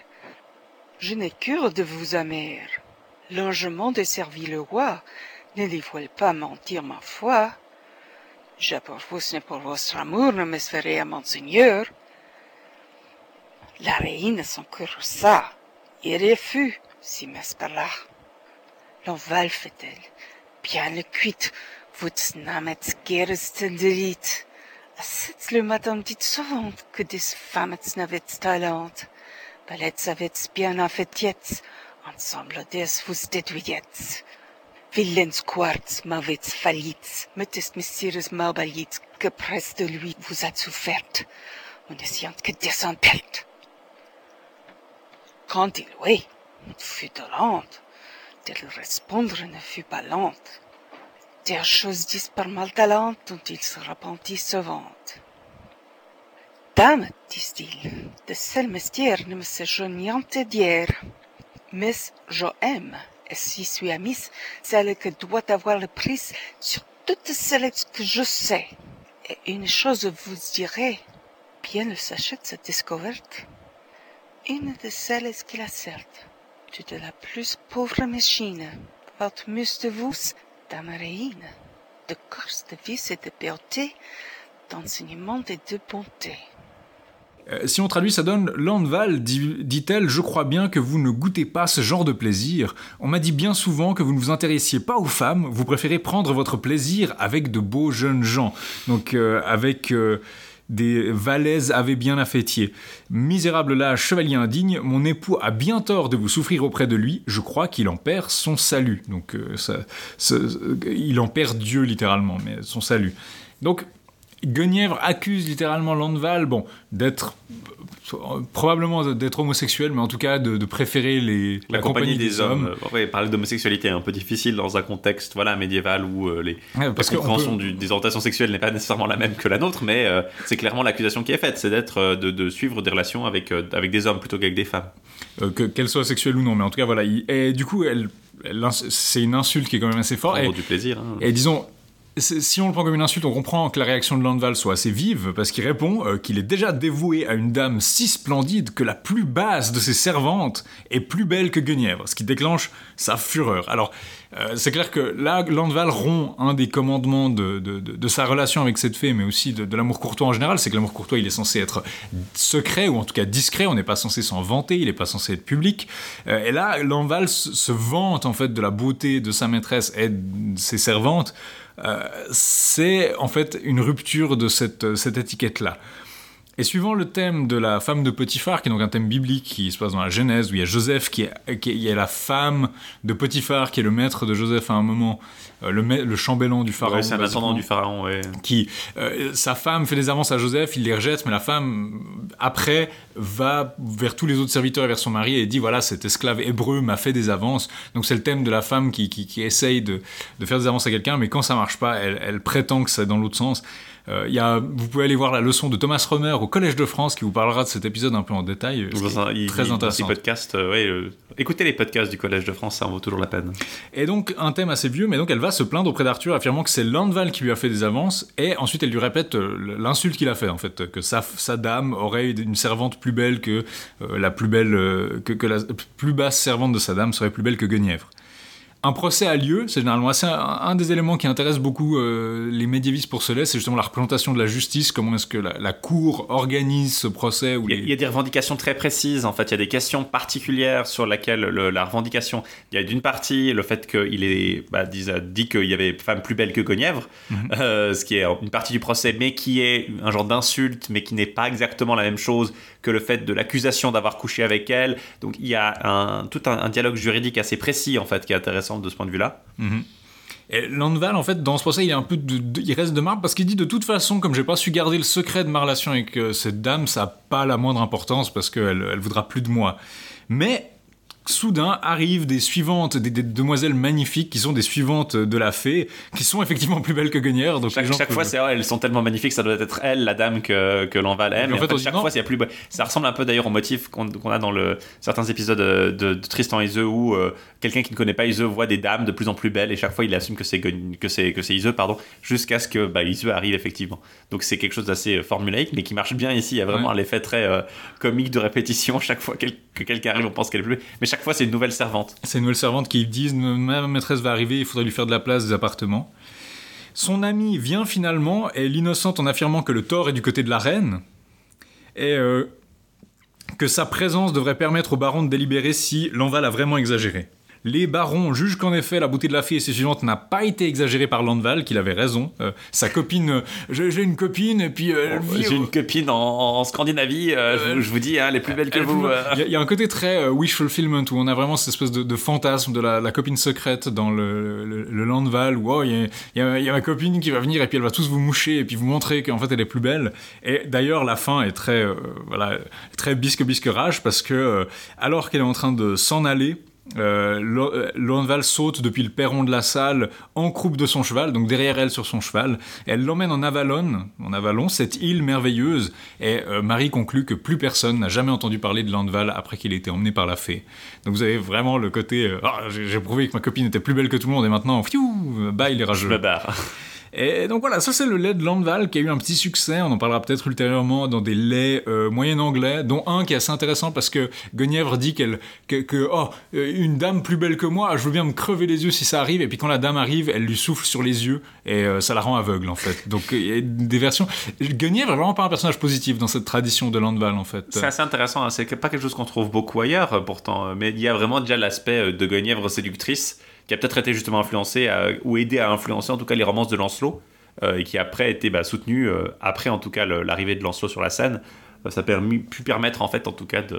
Je n'ai cure de vous amer. L'engement de servir le roi ne dévoile pas mentir ma foi. Je pour vous n'est pour votre amour ne me ferai à monseigneur. La reine ça, il refus, si là. L'enval fait-elle, bien le cuite, vous namet gersten derit. C'est le madame dit souvent que des femmes n'avaient talent. Ballet avait bien affectiet, ensemble des vous déduiet. Willens quartz m'avait fallit, mettest messieurs malbalit, que près de lui vous a souffert, on essayant que descend perte. Quand il oui, fut dolente, de le répondre ne fut pas lente. Des choses dites par maltalente dont il se repentit souvent. Dame, dit-il, de seul mystère ne me se joignant d'hier. Mais je aime, et si suis amie, celle que doit avoir le prix sur toutes celles que je sais. Et une chose vous dirai, bien le sachet cette découverte. Une de celles qui la certes, de la plus pauvre machine, de vous, dame reine, de corse de vice et de beauté, d'enseignement et de bonté. Euh, si on traduit, ça donne Landval, dit- dit-elle, je crois bien que vous ne goûtez pas ce genre de plaisir. On m'a dit bien souvent que vous ne vous intéressiez pas aux femmes, vous préférez prendre votre plaisir avec de beaux jeunes gens. Donc, euh, avec. euh, des valaises avaient bien affétié. Misérable lâche, chevalier indigne, mon époux a bien tort de vous souffrir auprès de lui, je crois qu'il en perd son salut. Donc, euh, il en perd Dieu littéralement, mais son salut. Donc, Guenièvre accuse littéralement Landval, bon, d'être probablement d'être homosexuel, mais en tout cas de, de préférer les, La, compagnie, des, hommes. Ouais, parler d'homosexualité est un peu difficile dans un contexte voilà, médiéval où euh, les, Ouais, la parce qu'on compréhension peut- du- des orientations sexuelles n'est pas nécessairement la même que la nôtre, mais euh, c'est clairement l'accusation qui est faite, c'est d'être euh, de, de suivre des relations avec, avec des hommes plutôt qu'avec des femmes. euh, que- qu'elle soit sexuelle ou non, mais en tout cas voilà. il- et du coup, elle, c'est une insulte qui est quand même assez forte. Et, du plaisir. hein. et disons, si on le prend comme une insulte, on comprend que la réaction de Landval soit assez vive, parce qu'il répond euh, qu'il est déjà dévoué à une dame si splendide que la plus basse de ses servantes est plus belle que Guenièvre, ce qui déclenche sa fureur. Alors, euh, c'est clair que là, Landval rompt un des commandements de, sa relation avec cette fée, mais aussi de, de l'amour courtois en général, c'est que l'amour courtois, il est censé être secret, ou en tout cas discret, on n'est pas censé s'en vanter, il n'est pas censé être public. Euh, et là, Landval se, se vante en fait de la beauté de sa maîtresse et de ses servantes. Euh, c'est en fait une rupture de cette, cette étiquette-là. Et suivant le thème de la femme de Potiphar, qui est donc un thème biblique qui se passe dans la Genèse, où il y a Joseph qui est, qui est- il y a la femme de Potiphar, qui est le maître de Joseph à un moment, euh, le, chambellan du pharaon. Ouais, c'est un ascendant du pharaon, ouais. qui euh, sa femme fait des avances à Joseph, il les rejette, mais la femme après va vers tous les autres serviteurs et vers son mari et dit voilà cet esclave hébreu m'a fait des avances. Donc c'est le thème de la femme qui, qui, qui essaye de, de faire des avances à quelqu'un, mais quand ça marche pas, elle, elle prétend que c'est dans l'autre sens. Euh, y a, vous pouvez aller voir la leçon de Thomas Romer au Collège de France qui vous parlera de cet épisode un peu en détail. il- très il- intéressant. euh, ouais, euh, écoutez les podcasts du Collège de France, ça en vaut toujours la peine. Et donc, un thème assez vieux, mais donc elle va se plaindre auprès d'Arthur, affirmant que c'est Landval qui lui a fait des avances, et ensuite elle lui répète euh, l'insulte qu'il a fait, en fait, que sa, sa dame aurait une servante plus belle que la plus belle, que, que la plus basse servante de sa dame serait plus belle que Guenièvre. Un procès a lieu, c'est généralement assez un, un des éléments qui intéresse beaucoup euh, les médiévistes pour cela, c'est justement la représentation de la justice, comment est-ce que la, la cour organise ce procès. Où Il y, a, les- il y a des revendications très précises, en fait, il y a des questions particulières sur laquelle le- la revendication. Il y a d'une partie le fait qu'il est bah, dit, dit qu'il y avait femme plus belle que Guenièvre, euh, ce qui est une partie du procès, mais qui est un genre d'insulte, mais qui n'est pas exactement la même chose que le fait de l'accusation d'avoir couché avec elle. Donc il y a un, tout un, dialogue juridique assez précis, en fait, qui est intéressant de ce point de vue-là. Mhm. Et Landval, en fait, dans ce procès, il, est un peu de- il reste de marbre parce qu'il dit de toute façon, comme j'ai pas su garder le secret de ma relation avec euh, cette dame, ça n'a pas la moindre importance parce qu'elle elle voudra plus de moi. Mais soudain arrivent des suivantes, des, des demoiselles magnifiques qui sont des suivantes de la fée, qui sont effectivement plus belles que Guenièvre. Donc Chaque, fois, c'est elles sont tellement magnifiques, ça doit être elle, la dame que, que l'Enval aime. En fait, chaque non. fois, c'est plus. Ça ressemble un peu d'ailleurs au motif qu'on a dans le, certains épisodes de, de- Tristan et Iseux où euh, quelqu'un qui ne connaît pas Iseux voit des dames de plus en plus belles et chaque fois il assume que c'est que c'est que c'est Iseux, pardon, jusqu'à ce que bah, Iseux arrive effectivement. Donc c'est quelque chose d'assez euh, formulaïque, mais qui marche bien ici. Il y a vraiment Ouais. un effet très euh, comique de répétition. Chaque fois que quelqu'un arrive, on pense qu'elle est plus belle. Mais chaque fois, c'est une nouvelle servante. C'est une nouvelle servante qui disent ma maîtresse va arriver, il faudrait lui faire de la place des appartements. Son ami vient finalement, et l'innocente en affirmant que le tort est du côté de la reine, et euh, que sa présence devrait permettre au baron de délibérer si Lanval a vraiment exagéré. Les barons jugent qu'en effet la beauté de la fille et ses suivantes n'a pas été exagérée par Landval, qu'il avait raison. Euh, sa copine, euh, j'ai une copine et puis euh, vit J'ai une copine en, en Scandinavie, je, vous- je vous dis, hein, elle est plus belle que vous. Il y, a- il y a un côté très wish fulfillment où on a vraiment cette espèce de, de fantasme de la, la copine secrète dans le, le, le Landval où oh, il y, y a- il y a ma copine qui va venir et puis elle va tous vous moucher et puis vous montrer qu'en fait elle est plus belle. Et d'ailleurs la fin est très voilà très bisque bisque rage parce que alors qu'elle est en train de s'en aller. Euh, euh, saute depuis le perron de la salle en croupe de son cheval, donc derrière elle sur son cheval. Elle l'emmène en Avalon, en Avalon, cette île merveilleuse. Et euh, Marie conclut que plus personne n'a jamais entendu parler de Landval après qu'il ait été emmené par la fée. Donc vous avez vraiment le côté euh, Ah, j'ai prouvé que ma copine était plus belle que tout le monde et maintenant, fiou, bye les rageux. Et donc voilà, ça c'est le lait de Landval qui a eu un petit succès. On en parlera peut-être ultérieurement dans des laits euh, moyen anglais, dont un qui est assez intéressant parce que Guenièvre dit qu'elle, que, oh, euh, une dame plus belle que moi, je veux bien me crever les yeux si ça arrive. Et puis quand la dame arrive, elle lui souffle sur les yeux et euh, ça la rend aveugle en fait. Donc il y a des versions. Guenièvre est vraiment pas un personnage positif dans cette tradition de Landval en fait. C'est assez intéressant, hein. c'est pas quelque chose qu'on trouve beaucoup ailleurs pourtant, mais il y a vraiment déjà l'aspect de Guenièvre séductrice qui a peut-être été justement influencé à- ou aidé à influencer en tout cas les romances de Lancelot euh, et qui après a été bah, soutenu euh, après en tout cas l'arrivée de Lancelot sur la scène. Euh, ça a permis, pu permettre en fait en tout cas de,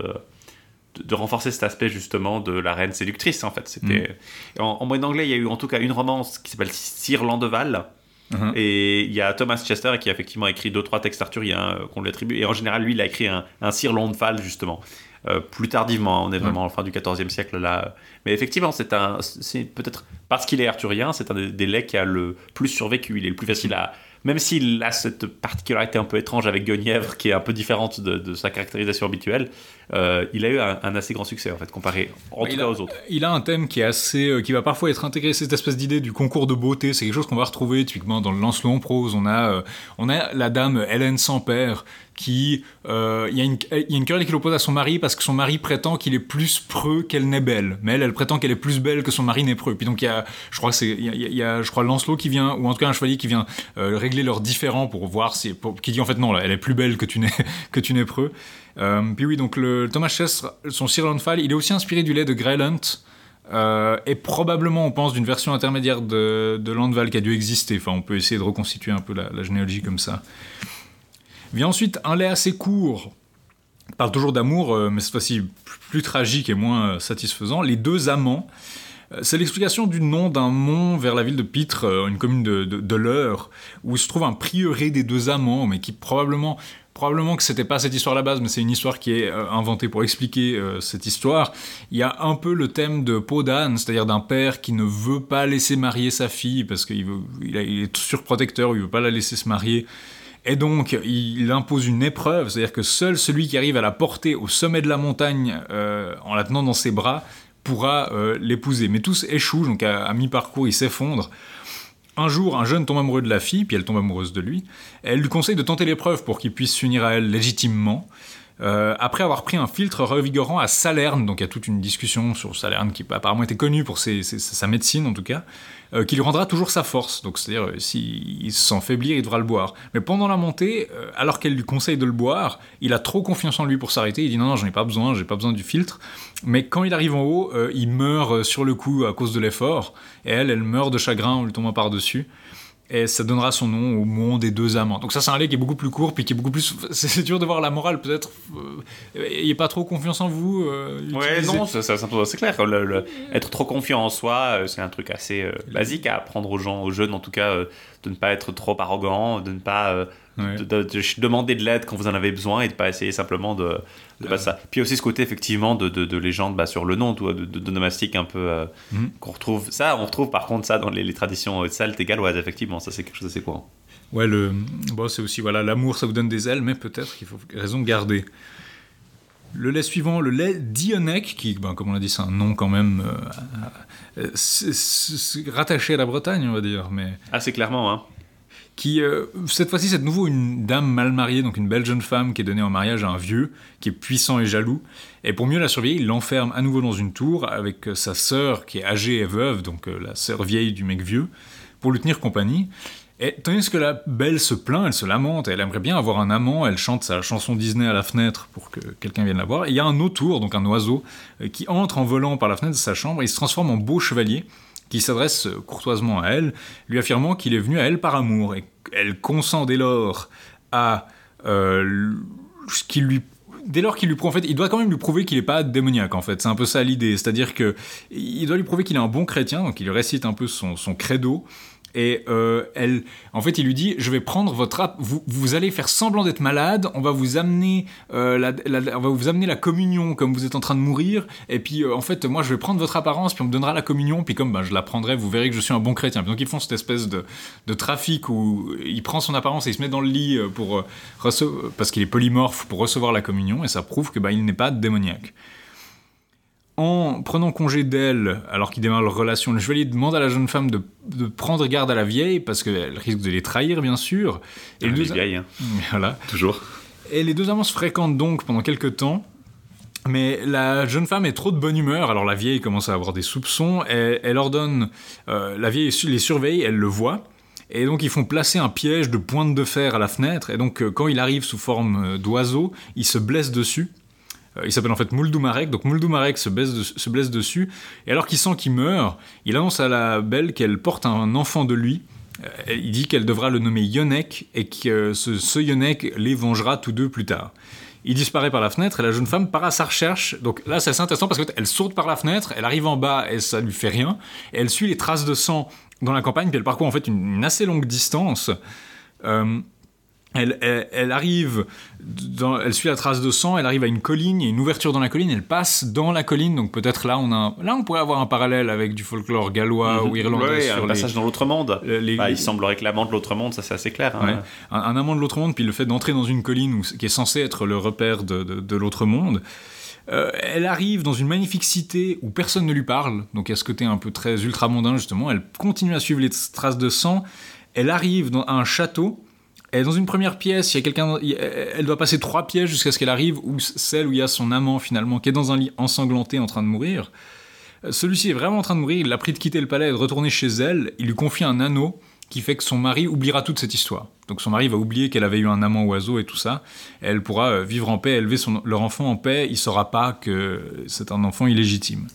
de, de renforcer cet aspect justement de la reine séductrice en fait. C'était en, en moyen anglais il y a eu en tout cas une romance qui s'appelle Sir Landeval. Mhm. Et il y a Thomas Chester qui a effectivement écrit deux trois textes arthuriens qu'on lui attribue. Et en général, lui, il a écrit un, un Sir Londval justement. Euh, plus tardivement, on est vraiment en fin du XIVe siècle là. Mais effectivement, c'est un, c'est peut-être parce qu'il est arthurien, c'est un des, des laits qui a le plus survécu. Il est le plus facile à, même s'il a cette particularité un peu étrange avec Guenièvre, qui est un peu différente de, de sa caractérisation habituelle, euh, il a eu un, un assez grand succès en fait comparé en tout cas a, aux autres. Il a un thème qui est assez, euh, qui va parfois être intégré. Cette espèce d'idée du concours de beauté, c'est quelque chose qu'on va retrouver typiquement dans le Lancelot en prose. On a, euh, on a la dame Hélène sans père qui, il y a une, il y a une querelle qui l'oppose à son mari parce que son mari prétend qu'il est plus preux qu'elle n'est belle, mais elle, elle prétend qu'elle est plus belle que son mari n'est preux. Puis donc il y a, je crois c'est, il y a, il y a- je crois Lancelot qui vient, ou en tout cas un chevalier qui vient régler leurs différends pour voir si, pour- qui dit en fait non, là, elle est plus belle que tu n'es, que tu n'es preux. Puis oui, donc le Thomas Chester, son Sir Launfal, il est aussi inspiré du lait de Greylant. Euh, et probablement, on pense d'une version intermédiaire de, de qui a dû exister. Enfin, on peut essayer de reconstituer un peu la, généalogie comme ça. Vient ensuite un lait assez court. Parle toujours d'amour, euh, mais cette fois-ci plus, tragique et moins euh, satisfaisant. Les deux amants. C'est l'explication du nom d'un mont vers la ville de Pitre, une commune de l'Eure, où se trouve un prieuré des deux amants, mais qui probablement, probablement que c'était pas cette histoire à la base, mais c'est une histoire qui est euh, inventée pour expliquer euh, cette histoire. Il y a un peu le thème de peau d'âne, c'est-à-dire d'un père qui ne veut pas laisser marier sa fille parce qu'il il est surprotecteur, il veut pas la laisser se marier. Et donc, il impose une épreuve, c'est-à-dire que seul celui qui arrive à la porter au sommet de la montagne euh, en la tenant dans ses bras pourra l'épouser. Mais tous échouent, donc à mi-parcours, ils s'effondrent. Un jour, un jeune tombe amoureux de la fille, puis elle tombe amoureuse de lui. Elle lui conseille de tenter l'épreuve pour qu'il puisse s'unir à elle légitimement. Euh, après avoir pris un filtre revigorant à Salerne, donc il y a toute une discussion sur Salerne qui apparemment était connue pour sa médecine en tout cas, euh, qui lui rendra toujours sa force. Donc c'est-à-dire euh, s'il se sent faiblir, il devra le boire. Mais pendant la montée, euh, alors qu'elle lui conseille de le boire, il a trop confiance en lui pour s'arrêter. Il dit non, non, j'en ai pas besoin, j'ai pas besoin du filtre. Mais quand il arrive en haut, il meurt sur le coup à cause de l'effort. Et elle, elle meurt de chagrin en lui tombant par-dessus. Et ça donnera son nom au mont des deux amants. Donc ça, c'est un lait qui est beaucoup plus court, puis qui est beaucoup plus... C'est dur de voir la morale, peut-être. Euh, ayez pas trop confiance en vous. euh, Ouais, non, ça, ça- ça- c'est clair. Le- le- être trop confiant en soi, euh, c'est un truc assez euh, basique à apprendre aux gens, aux jeunes en tout cas, euh, de ne pas être trop arrogant, de ne pas Ouais. de, de- de demander de l'aide quand vous en avez besoin et de pas essayer simplement de, de pas ça. Puis aussi ce côté effectivement de, de, de légende bah, sur le nom, de, nomastique un peu euh, Mhm. qu'on retrouve. Ça, on retrouve par contre ça dans les, les traditions euh, celtes et galloises, effectivement. Ça, c'est quelque chose d'assez courant. Ouais, le, bon, c'est aussi, voilà, l'amour, ça vous donne des ailes, mais peut-être qu'il faut raison de garder. Le lait suivant, le lait Dionec, qui, ben, comme on l'a dit, c'est un nom quand même euh, euh, rattaché à la Bretagne, on va dire, mais Assez clairement, hein. Qui, euh, cette fois-ci, c'est de nouveau une dame mal mariée, donc une belle jeune femme qui est donnée en mariage à un vieux, qui est puissant et jaloux. Et pour mieux la surveiller, il l'enferme à nouveau dans une tour avec euh, sa sœur, qui est âgée et veuve, donc euh, la sœur vieille du mec vieux, pour lui tenir compagnie. Et tandis que la belle se plaint, elle se lamente, elle aimerait bien avoir un amant, elle chante sa chanson Disney à la fenêtre pour que quelqu'un vienne la voir. Il y a un autour, donc un oiseau, qui entre en volant par la fenêtre de sa chambre et il se transforme en beau chevalier qui s'adresse courtoisement à elle, lui affirmant qu'il est venu à elle par amour, et qu'elle consent dès lors à euh, ce qu'il lui dès lors qu'il lui prouve, en fait, il doit quand même lui prouver qu'il n'est pas démoniaque, en fait. C'est un peu ça l'idée. C'est-à-dire que il doit lui prouver qu'il est un bon chrétien, donc il récite un peu son credo. Et euh, elle, en fait, il lui dit Je vais prendre votre. Vous, vous allez faire semblant d'être malade, on va vous amener, euh, la, on va vous amener la communion comme vous êtes en train de mourir. Et puis, euh, en fait, moi, je vais prendre votre apparence, puis on me donnera la communion. Puis, comme ben, je la prendrai, vous verrez que je suis un bon chrétien. Donc, ils font cette espèce de, trafic où il prend son apparence et il se met dans le lit pour, parce qu'il est polymorphe pour recevoir la communion. Et ça prouve que ben, il n'est pas démoniaque. En prenant congé d'elle, alors qu'il démarre leur relation, le chevalier demande à la jeune femme de, de prendre garde à la vieille, parce qu'elle risque de les trahir, bien sûr. Et Et les les deux- vieilles, hein. voilà. toujours. Et les deux amants se fréquentent donc pendant quelques temps. Mais la jeune femme est trop de bonne humeur, alors la vieille commence à avoir des soupçons. Elle, elle ordonne, euh, la vieille les surveille, elle le voit. Et donc ils font placer un piège de pointe de fer à la fenêtre. Et donc euh, quand il arrive sous forme euh, d'oiseau, il se blesse dessus. Euh, il s'appelle en fait Muldumarek. Donc Muldumarek se blesse, de- se blesse dessus. Et alors qu'il sent qu'il meurt, il annonce à la belle qu'elle porte un enfant de lui. Euh, il dit qu'elle devra le nommer Yonek et que ce, ce Yonek les vengera tous deux plus tard. Il disparaît par la fenêtre et la jeune femme part à sa recherche. Donc là, c'est assez intéressant parce qu'elle saute par la fenêtre, elle arrive en bas et ça lui fait rien. Elle suit les traces de sang dans la campagne, puis elle parcourt en fait une, assez longue distance. Euh, elle, elle- elle arrive, dans- elle suit la trace de sang, elle arrive à une colline, il y a une ouverture dans la colline, elle passe dans la colline, donc peut-être là on a, là on pourrait avoir un parallèle avec du folklore gallois ou irlandais Mhm. Ouais, sur un les- passage dans l'autre monde. les- Bah, il semble réclamant de l'autre monde, ça c'est assez clair. hein. Ouais. Un, un amant de l'autre monde, puis le fait d'entrer dans une colline où- qui est censée être le repère de, de- de l'autre monde. Euh, elle arrive dans une magnifique cité où personne ne lui parle, donc a ce côté un peu très ultramondain justement. Elle continue à suivre les traces de sang. Elle arrive dans, à un château. Elle dans une première pièce, il y a quelqu'un, elle doit passer trois pièces jusqu'à ce qu'elle arrive où celle où il y a son amant finalement, qui est dans un lit ensanglanté en train de mourir. Euh, Celui-ci est vraiment en train de mourir, il l'a pris de quitter le palais et de retourner chez elle. Il lui confie un anneau qui fait que son mari oubliera toute cette histoire. Donc son mari va oublier qu'elle avait eu un amant oiseau et tout ça. Elle pourra euh, vivre en paix, élever leur enfant en paix. Il saura pas que c'est un enfant illégitime.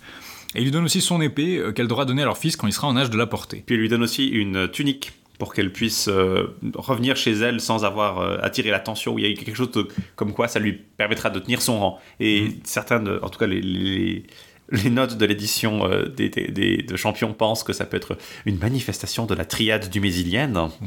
Et il lui donne aussi son épée euh, qu'elle devra donner à leur fils quand il sera en âge de la porter. Puis il lui donne aussi une tunique pour qu'elle puisse euh, revenir chez elle sans avoir euh, attiré l'attention. Il y a quelque chose de- comme quoi ça lui permettra de tenir son rang. Et Mhm. certains, de- en tout cas les, les- les notes de l'édition euh, des, des- des- de Champions pensent que ça peut être une manifestation de la triade du Mésilienne, Mmh.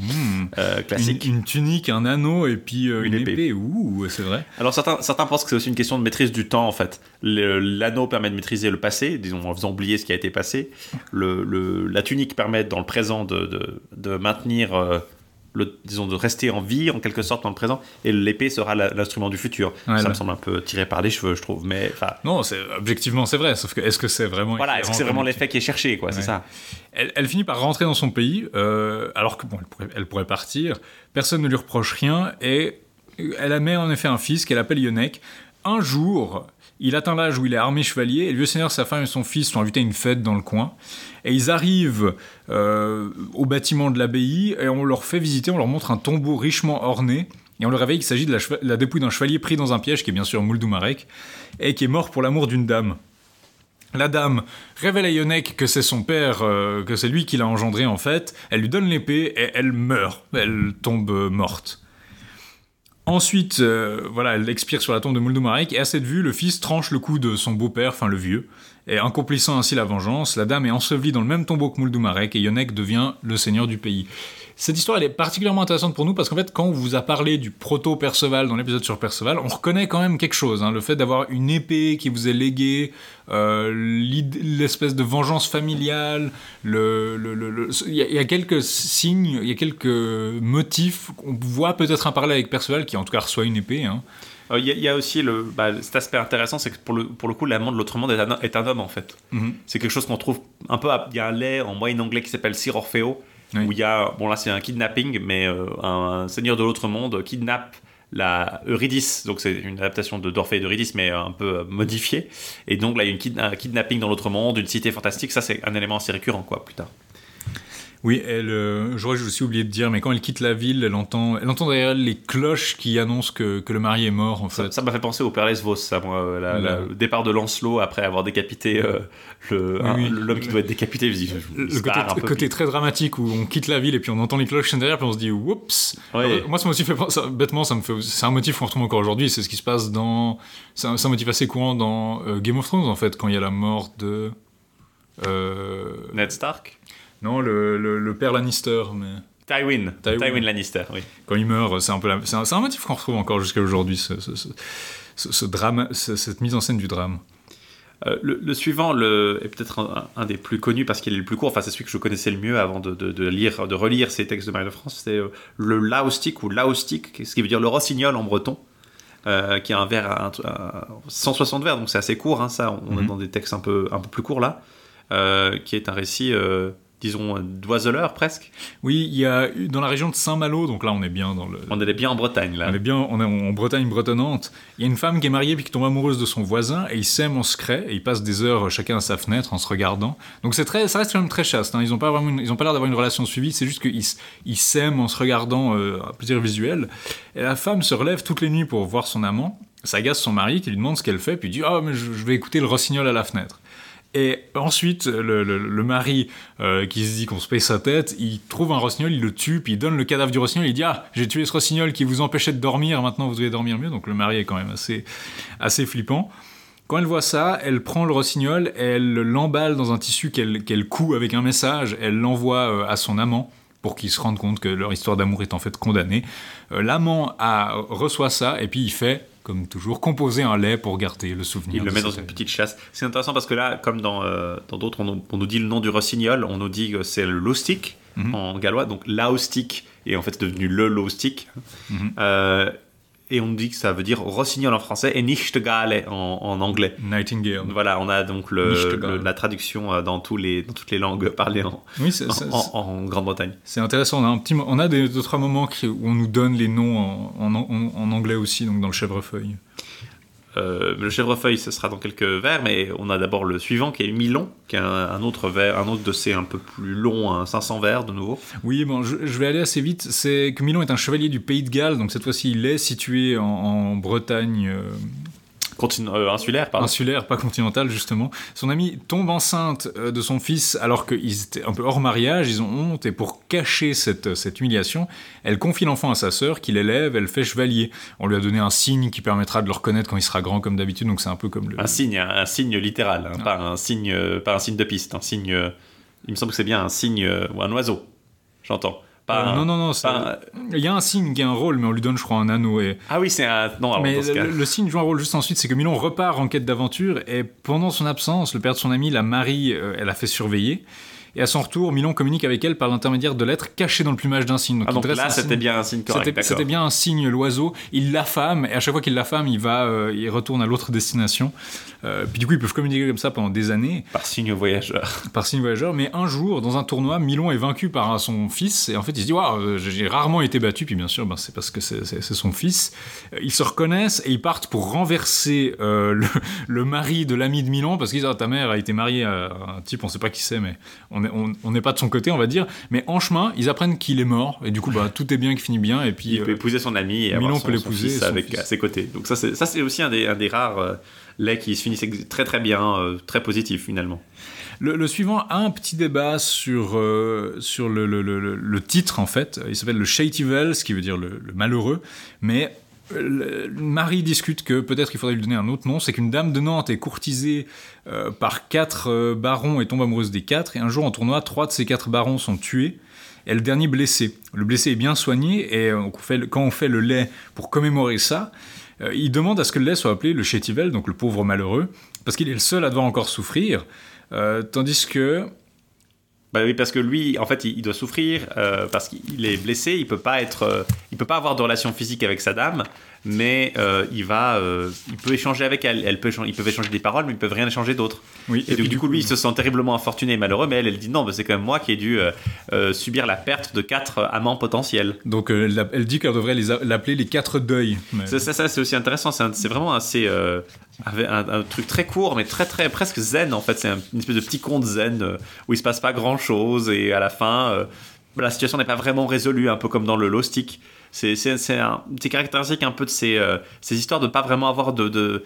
euh, classique. Une, une tunique, un anneau et puis euh, Une une, épée. épée. Ouh, c'est vrai. Alors certains, certains pensent que c'est aussi une question de maîtrise du temps en fait. L'anneau permet de maîtriser le passé, disons en faisant oublier ce qui a été passé. Le, le- la tunique permet dans le présent de, de- de maintenir, le, disons de rester en vie en quelque sorte dans le présent. Et l'épée sera l'instrument du futur. Ouais, Ça là. me semble un peu tiré par les cheveux, je trouve. Mais enfin, Non, c'est objectivement c'est vrai. Sauf que est-ce que c'est vraiment voilà, est-ce que c'est vraiment l'effet qui est cherché, quoi C'est ça. Elle, elle finit par rentrer dans son pays, euh, alors que bon, elle pourrait, elle pourrait partir. Personne ne lui reproche rien et elle a met en effet un fils qu'elle appelle Yonek. Un jour, il atteint l'âge où il est armé chevalier et le vieux seigneur, sa femme et son fils sont invités à une fête dans le coin. Et ils arrivent euh, au bâtiment de l'abbaye et on leur fait visiter, on leur montre un tombeau richement orné. Et on le réveille qu'il s'agit de la, dépouille d'un chevalier pris dans un piège, qui est bien sûr Muldumarek, et qui est mort pour l'amour d'une dame. La dame révèle à Yonek que c'est son père, euh, que c'est lui qui l'a engendré en fait. Elle lui donne l'épée et elle meurt. Elle tombe morte. Ensuite, euh, voilà, elle expire sur la tombe de Muldumarek et à cette vue, le fils tranche le cou de son beau-père, enfin le vieux, Et accomplissant ainsi la vengeance, la dame est ensevelie dans le même tombeau que Muldumarek et Yonek devient le seigneur du pays. Cette histoire, est particulièrement intéressante pour nous parce qu'en fait, quand on vous a parlé du proto-Perceval dans l'épisode sur Perceval, on reconnaît quand même quelque chose. hein. le fait d'avoir une épée qui vous est léguée, euh, l'espèce de vengeance familiale, il y a quelques signes, il y a quelques motifs. On voit peut-être un parallèle avec Perceval qui en tout cas reçoit une épée. hein. Euh, Il y, a- il y a aussi le, bah, cet aspect intéressant, c'est que pour le, pour le coup, l'amant de l'autre monde est un, est un homme en fait. Mhm. C'est quelque chose qu'on trouve un peu. Il y a un lait en moyen anglais qui s'appelle Sir Orfeo, Oui. où il y a. Bon, là, c'est un kidnapping, mais euh, un, seigneur de l'autre monde kidnappe la Eurydice. Donc, c'est une adaptation de d'Orphée et d'Eurydice, mais euh, un peu euh, modifiée. Et donc, là, il y a une kid- un kidnapping dans l'autre monde, une cité fantastique. Ça, c'est un élément assez récurrent, quoi, plus tard. Oui, elle, euh, j'aurais aussi oublié de dire, mais quand elle quitte la ville, elle entend, elle entend derrière elle les cloches qui annoncent que, que le mari est mort en Ça fait. ça m'a fait penser au Père Lesvos, ça, moi. euh, la- la- Ouais. le départ de Lancelot après avoir décapité euh, le- Oui, un- oui. l'homme qui doit être décapité. je- Le côté, un côté très dramatique où on quitte la ville et puis on entend les cloches derrière puis on se dit oups. Moi ça m'a aussi fait penser- bêtement ça me fait c'est un motif qu'on retrouve encore aujourd'hui c'est ce qui se passe dans c'est un, c'est un motif assez courant dans euh, Game of Thrones en fait quand il y a la mort de Ned Stark non le, le, le père Lannister mais Tywin. Tywin. Tywin. Lannister, oui. quand il meurt c'est un peu la- c'est un, c'est un motif qu'on retrouve encore jusqu'à aujourd'hui ce, ce, ce- ce- ce drame ce- cette mise en scène du drame Euh, le, le suivant le, est peut-être un, un des plus connus parce qu'il est le plus court. Enfin, c'est celui que je connaissais le mieux avant de, de- de lire, de relire ces textes de Marie de France. C'est euh, le laustic ou laustic, ce qui veut dire le rossignol en breton, euh, qui a un vers à, à 160 vers, donc c'est assez court. hein, ça, on Mhm. est dans des textes un peu, un peu plus courts là, qui est un récit, disons, d'oiseleur presque. oui il y a eu- dans la région de Saint-Malo donc là on est bien dans le On est bien en Bretagne là. On est bien on est en Bretagne bretonnante. Il y a une femme qui est mariée puis qui tombe amoureuse de son voisin et ils s'aiment en secret et ils passent des heures chacun à sa fenêtre en se regardant. Donc c'est très, ça reste quand même très chaste. hein. Ils ont pas vraiment, une- ils ont pas l'air d'avoir une relation suivie. C'est juste qu'ils ils s'aiment en se regardant euh, à plaisir visuel. Et la femme se relève toutes les nuits pour voir son amant. Ça agace son mari qui lui demande ce qu'elle fait puis il dit ah mais je, je vais écouter le rossignol à la fenêtre. Et ensuite, le, mari euh, qui se dit qu'on se paye sa tête, il trouve un rossignol, il le tue, puis il donne le cadavre du rossignol, il dit Ah, j'ai tué ce rossignol qui vous empêchait de dormir, maintenant vous devez dormir mieux. Donc le mari est quand même assez, assez flippant. Quand elle voit ça, elle prend le rossignol, elle l'emballe dans un tissu qu'elle qu'elle coud avec un message, elle l'envoie euh, à son amant pour qu'il se rende compte que leur histoire d'amour est en fait condamnée. Euh, L'amant a- reçoit ça et puis il fait, comme toujours, composer un lait pour garder le souvenir. Il le met dans une petite chasse. C'est intéressant parce que là, comme dans euh, dans d'autres, on, nous- on nous dit le nom du rossignol, on nous dit que c'est le Mhm. en gallois, donc laustic, et en fait c'est devenu le laustic. Mhm. Euh, et on dit que ça veut dire rossignol en français et nichtegale en, en anglais. Nightingale. Voilà, on a donc le, Nichtegale. le- la traduction euh, dans, tous les, dans toutes les langues parlées en, Oui, Grande-Bretagne. C'est intéressant. On a, un petit, on a des, deux, trois moments qui- où on nous donne les noms en anglais aussi, donc dans le chèvrefeuille. Euh, le chèvrefeuille, ce sera dans quelques vers, mais on a d'abord le suivant qui est Milon, qui est un, autre vers, un autre de ces un peu plus long, un 500 vers de nouveau. Oui, bon, je, vais aller assez vite. C'est que Milon est un chevalier du Pays de Galles, donc cette fois-ci il est situé en, en Bretagne euh, Continu- euh, insulaire, pardon. insulaire, pas continentale justement. Son amie tombe enceinte euh, de son fils alors qu'ils étaient un peu hors mariage, ils ont honte, et pour cacher cette, cette humiliation, elle confie l'enfant à sa sœur qui l'élève, elle fait chevalier. On lui a donné un signe qui permettra de le reconnaître quand il sera grand comme d'habitude, donc c'est un peu comme le... Un signe, un, un signe littéral, hein, pas, un signe, euh, pas un signe de piste, un signe. euh, il me semble que c'est bien un signe euh, ou un oiseau. J'entends. Pas Euh, non, non, non, c'est- pas un- il y a un signe qui a un rôle, mais on lui donne, je crois, un anneau. Et... Ah oui, c'est un. Non, alors, mais le, le signe joue un rôle juste ensuite, c'est que Milon repart en quête d'aventure, et pendant son absence, le père de son ami, la Marie, euh, elle a fait surveiller. Et à son retour, Milon communique avec elle par l'intermédiaire de lettres cachées dans le plumage d'un. Ah, il donc dresse là, c'était signe- bien un signe correct. C'était bien un signe, l'oiseau. Il l'affame, et à chaque fois qu'il l'affame, il va, euh, il retourne à l'autre destination. Euh, puis du coup, ils peuvent communiquer comme ça pendant des années Par signe voyageur. par signe voyageur, mais un jour, dans un tournoi, Milon est vaincu par son fils, et en fait, il se dit Waouh, euh, j'ai rarement été battu, puis bien sûr, ben, c'est parce que c'est son fils. Euh, Ils se reconnaissent et ils partent pour renverser euh, le, le mari de l'ami de Milon, parce qu'ils disent Ah, Ta mère a été mariée à un type, on sait pas qui c'est, mais on n'est on, on n'est pas de son côté, on va dire. Mais en chemin, ils apprennent qu'il est mort, et du coup, bah, tout est bien qui finit bien, et puis. Il peut épouser son ami et Milon avoir son, peut l'épouser avec, à ses côtés. Donc ça, c'est ça, c'est aussi un des, un des rares euh, laits qui se finissent très très bien, euh, très positif finalement. Le, suivant a un petit débat sur, euh, sur le, le- le- titre, en fait. Il s'appelle le Shativel, ce qui veut dire le, malheureux. Mais le- Marie discute que peut-être il faudrait lui donner un autre nom. C'est qu'une dame de Nantes est courtisée euh, par quatre euh, barons et tombe amoureuse des quatre. Et un jour en tournoi, trois de ces quatre barons sont tués et le dernier blessé. Le blessé est bien soigné et euh, on fait quand on fait le lait pour commémorer ça, euh, il demande à ce que le soit appelé le chétivel, donc le pauvre malheureux, parce qu'il est le seul à devoir encore souffrir. Euh, tandis que Bah oui, parce que lui, en fait, il, doit souffrir euh, parce qu'il est blessé. Il peut peut pas avoir de relation physique avec sa dame, mais euh, il va, euh, il peut échanger avec elle. Elle peut, échanger- ils peuvent échanger des paroles, mais ils peuvent rien échanger d'autre. oui, Et, donc, du coup, lui, il se sent terriblement infortuné et malheureux, mais elle, elle dit non, c'est quand même moi qui ai dû euh, subir la perte de quatre amants potentiels. donc elle, elle dit qu'elle devrait l'appeler les quatre deuils. Mais- Ça, ça, ça, c'est aussi intéressant. C'est vraiment assez. un, un truc très court, mais très, très, presque zen en fait. C'est un- une espèce de petit conte zen où il se passe pas grand chose et à la fin, la situation n'est pas vraiment résolue, un peu comme dans le Low Stick. C'est caractéristique un peu de ces, euh, ces histoires de pas vraiment avoir de. de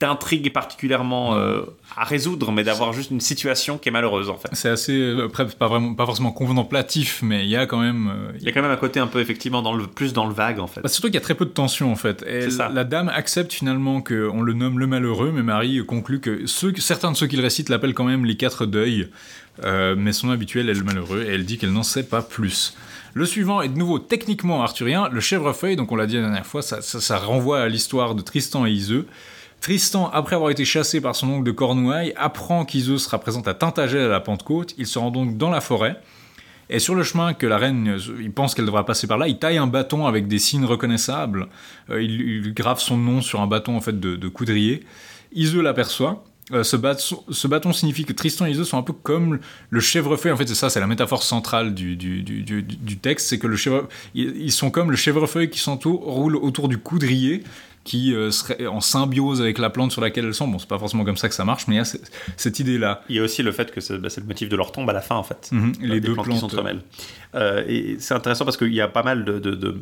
d'intrigue particulièrement euh, à résoudre, mais d'avoir juste une situation qui est malheureuse en fait. C'est assez, euh, après, pas, vraiment, pas forcément contemplatif, mais il y a quand même. euh, Il y a quand même un côté un peu effectivement dans le plus dans le vague en fait. Bah, surtout qu'il y a très peu de tension en fait. Et C'est ça. La dame accepte finalement qu'on le nomme le malheureux, mais Marie conclut que ceux, certains de ceux qu'il récite l'appellent quand même les quatre deuils, euh, mais son habituel est le malheureux, et elle dit qu'elle n'en sait pas plus. Le suivant est de nouveau techniquement arthurien, le chèvrefeuille, donc on l'a dit la dernière fois, ça, ça- renvoie à l'histoire de Tristan et Iseux. Tristan, après avoir été chassé par son oncle de Cornouailles, apprend qu'Iseux sera présente à Tintagel à la Pentecôte. Il se rend donc dans la forêt. Et sur le chemin que la reine, il pense qu'elle devra passer par là, il taille un bâton avec des signes reconnaissables. Euh, il, il grave son nom sur un bâton en fait de, de coudrier. Iseux l'aperçoit. Euh, ce, bâton, ce bâton signifie que Tristan et Iseux sont un peu comme le chèvrefeuille. En fait, c'est ça, c'est la métaphore centrale du, du, du, du- du texte. C'est que le chèvre, ils, sont comme le chèvrefeuille qui s'entoure, roule autour du coudrier, qui euh, serait en symbiose avec la plante sur laquelle elles sont. Bon, c'est pas forcément comme ça que ça marche, mais il y a ce- cette idée-là. Il y a aussi le fait que c'est bah, c'est le motif de leur tombe à la fin en fait. Mhm, Euh, les des deux plantes, plantes. qui s'entremêlent. Euh, et c'est intéressant parce qu'il y a pas mal de, de- de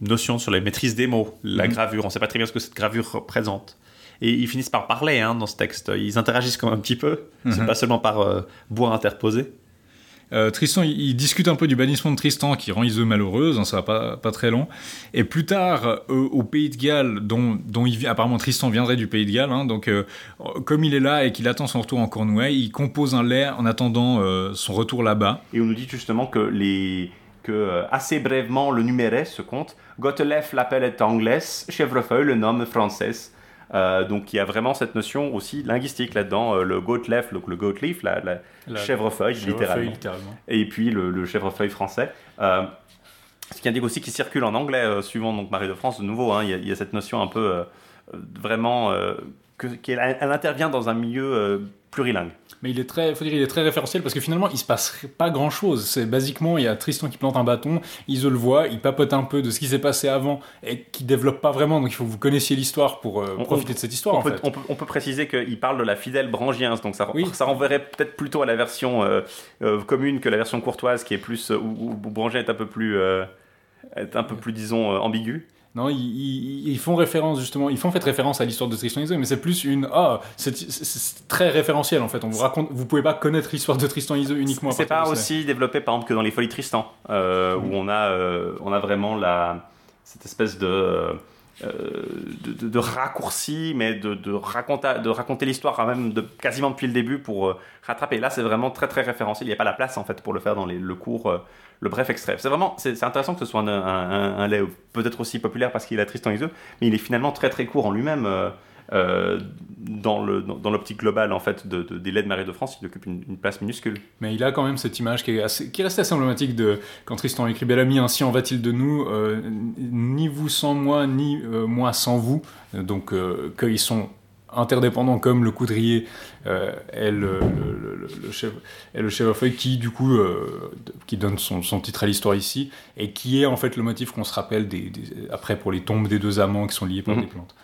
notions sur la maîtrise des mots, la Mhm. gravure. On sait pas très bien ce que cette gravure représente. Et ils finissent par parler hein, dans ce texte. Ils interagissent quand même un petit peu. C'est Mhm. pas seulement par euh, bois interposé. Euh, Tristan, il, il discute un peu du bannissement de Tristan qui rend Iseux malheureuse, hein, ça va pas, pas très long. Et plus tard, euh, au Pays de Galles, dont, dont il, apparemment Tristan viendrait du Pays de Galles, hein, donc euh, comme il est là et qu'il attend son retour en Cornouailles, il compose un lait en attendant euh, son retour là-bas. Et on nous dit justement que les que euh, assez brièvement le numérait ce compte. Gotelef l'appelle est anglaise, chèvrefeuille le nomme française. Euh, donc il y a vraiment cette notion aussi linguistique là-dedans, euh, le gotlef, le, le goatleaf, la, la La- chèvrefeuille, littéralement. littéralement. et puis le, le chèvrefeuille français. Euh, ce qui indique aussi qu'il circule en anglais, suivant donc Marie de France, de nouveau, hein, il y, a- il y a cette notion un peu vraiment que- qu'elle elle intervient dans un milieu plurilingue. Mais il est très, faut dire, il est très référentiel parce que finalement, il se passe pas grand chose. C'est basiquement, il y a Tristan qui plante un bâton, Iseux le voit, il papote un peu de ce qui s'est passé avant et qui développe pas vraiment. Donc il faut que vous connaissiez l'histoire pour euh, On- profiter on- de cette histoire On en peut, fait. on peut- on peut préciser qu'il parle de la fidèle Brangiens, donc ça, Oui. ça renverrait peut-être plutôt à la version euh, euh, commune que la version courtoise, qui est plus où, où Brangien est un peu plus, est un peu plus disons ambigu. Non, ils, ils- ils font référence justement, ils font fait référence à l'histoire de Tristan Isolde, mais c'est plus une ah, c'est très référentiel en fait. On vous raconte, vous pouvez pas connaître l'histoire de Tristan Isolde uniquement. à C'est pas aussi développé par exemple que dans les Folies Tristan, euh, où on a, euh, on a vraiment la, cette espèce de, euh, de, de- de raccourci, mais de, raconta- de raconter l'histoire quand même de, quasiment depuis le début pour euh, rattraper. Là, c'est vraiment très très référentiel. Il n'y a pas la place en fait pour le faire dans les- le cours, euh, le bref extrait. C'est vraiment, c'est intéressant que ce soit un, un, peut-être aussi populaire parce qu'il a Tristan Isolde, mais il est finalement très très court en lui-même. Euh, dans le dans, dans l'optique globale en fait de, de- des laits de Marie de France, il occupe une, une place minuscule. Mais il a quand même cette image qui est, assez, qui reste assez emblématique de quand Tristan écrit Bel ami, ainsi en va-t-il de nous, euh, ni vous sans moi, ni euh, moi sans vous. Donc qu'ils sont interdépendants comme le coudrier euh, est le, le, le, le chef est le chèvrefeuille qui du coup euh, qui donne son, son titre à l'histoire ici et qui est en fait le motif qu'on se rappelle des, des- après pour les tombes des deux amants qui sont liés par Mhm. des plantes.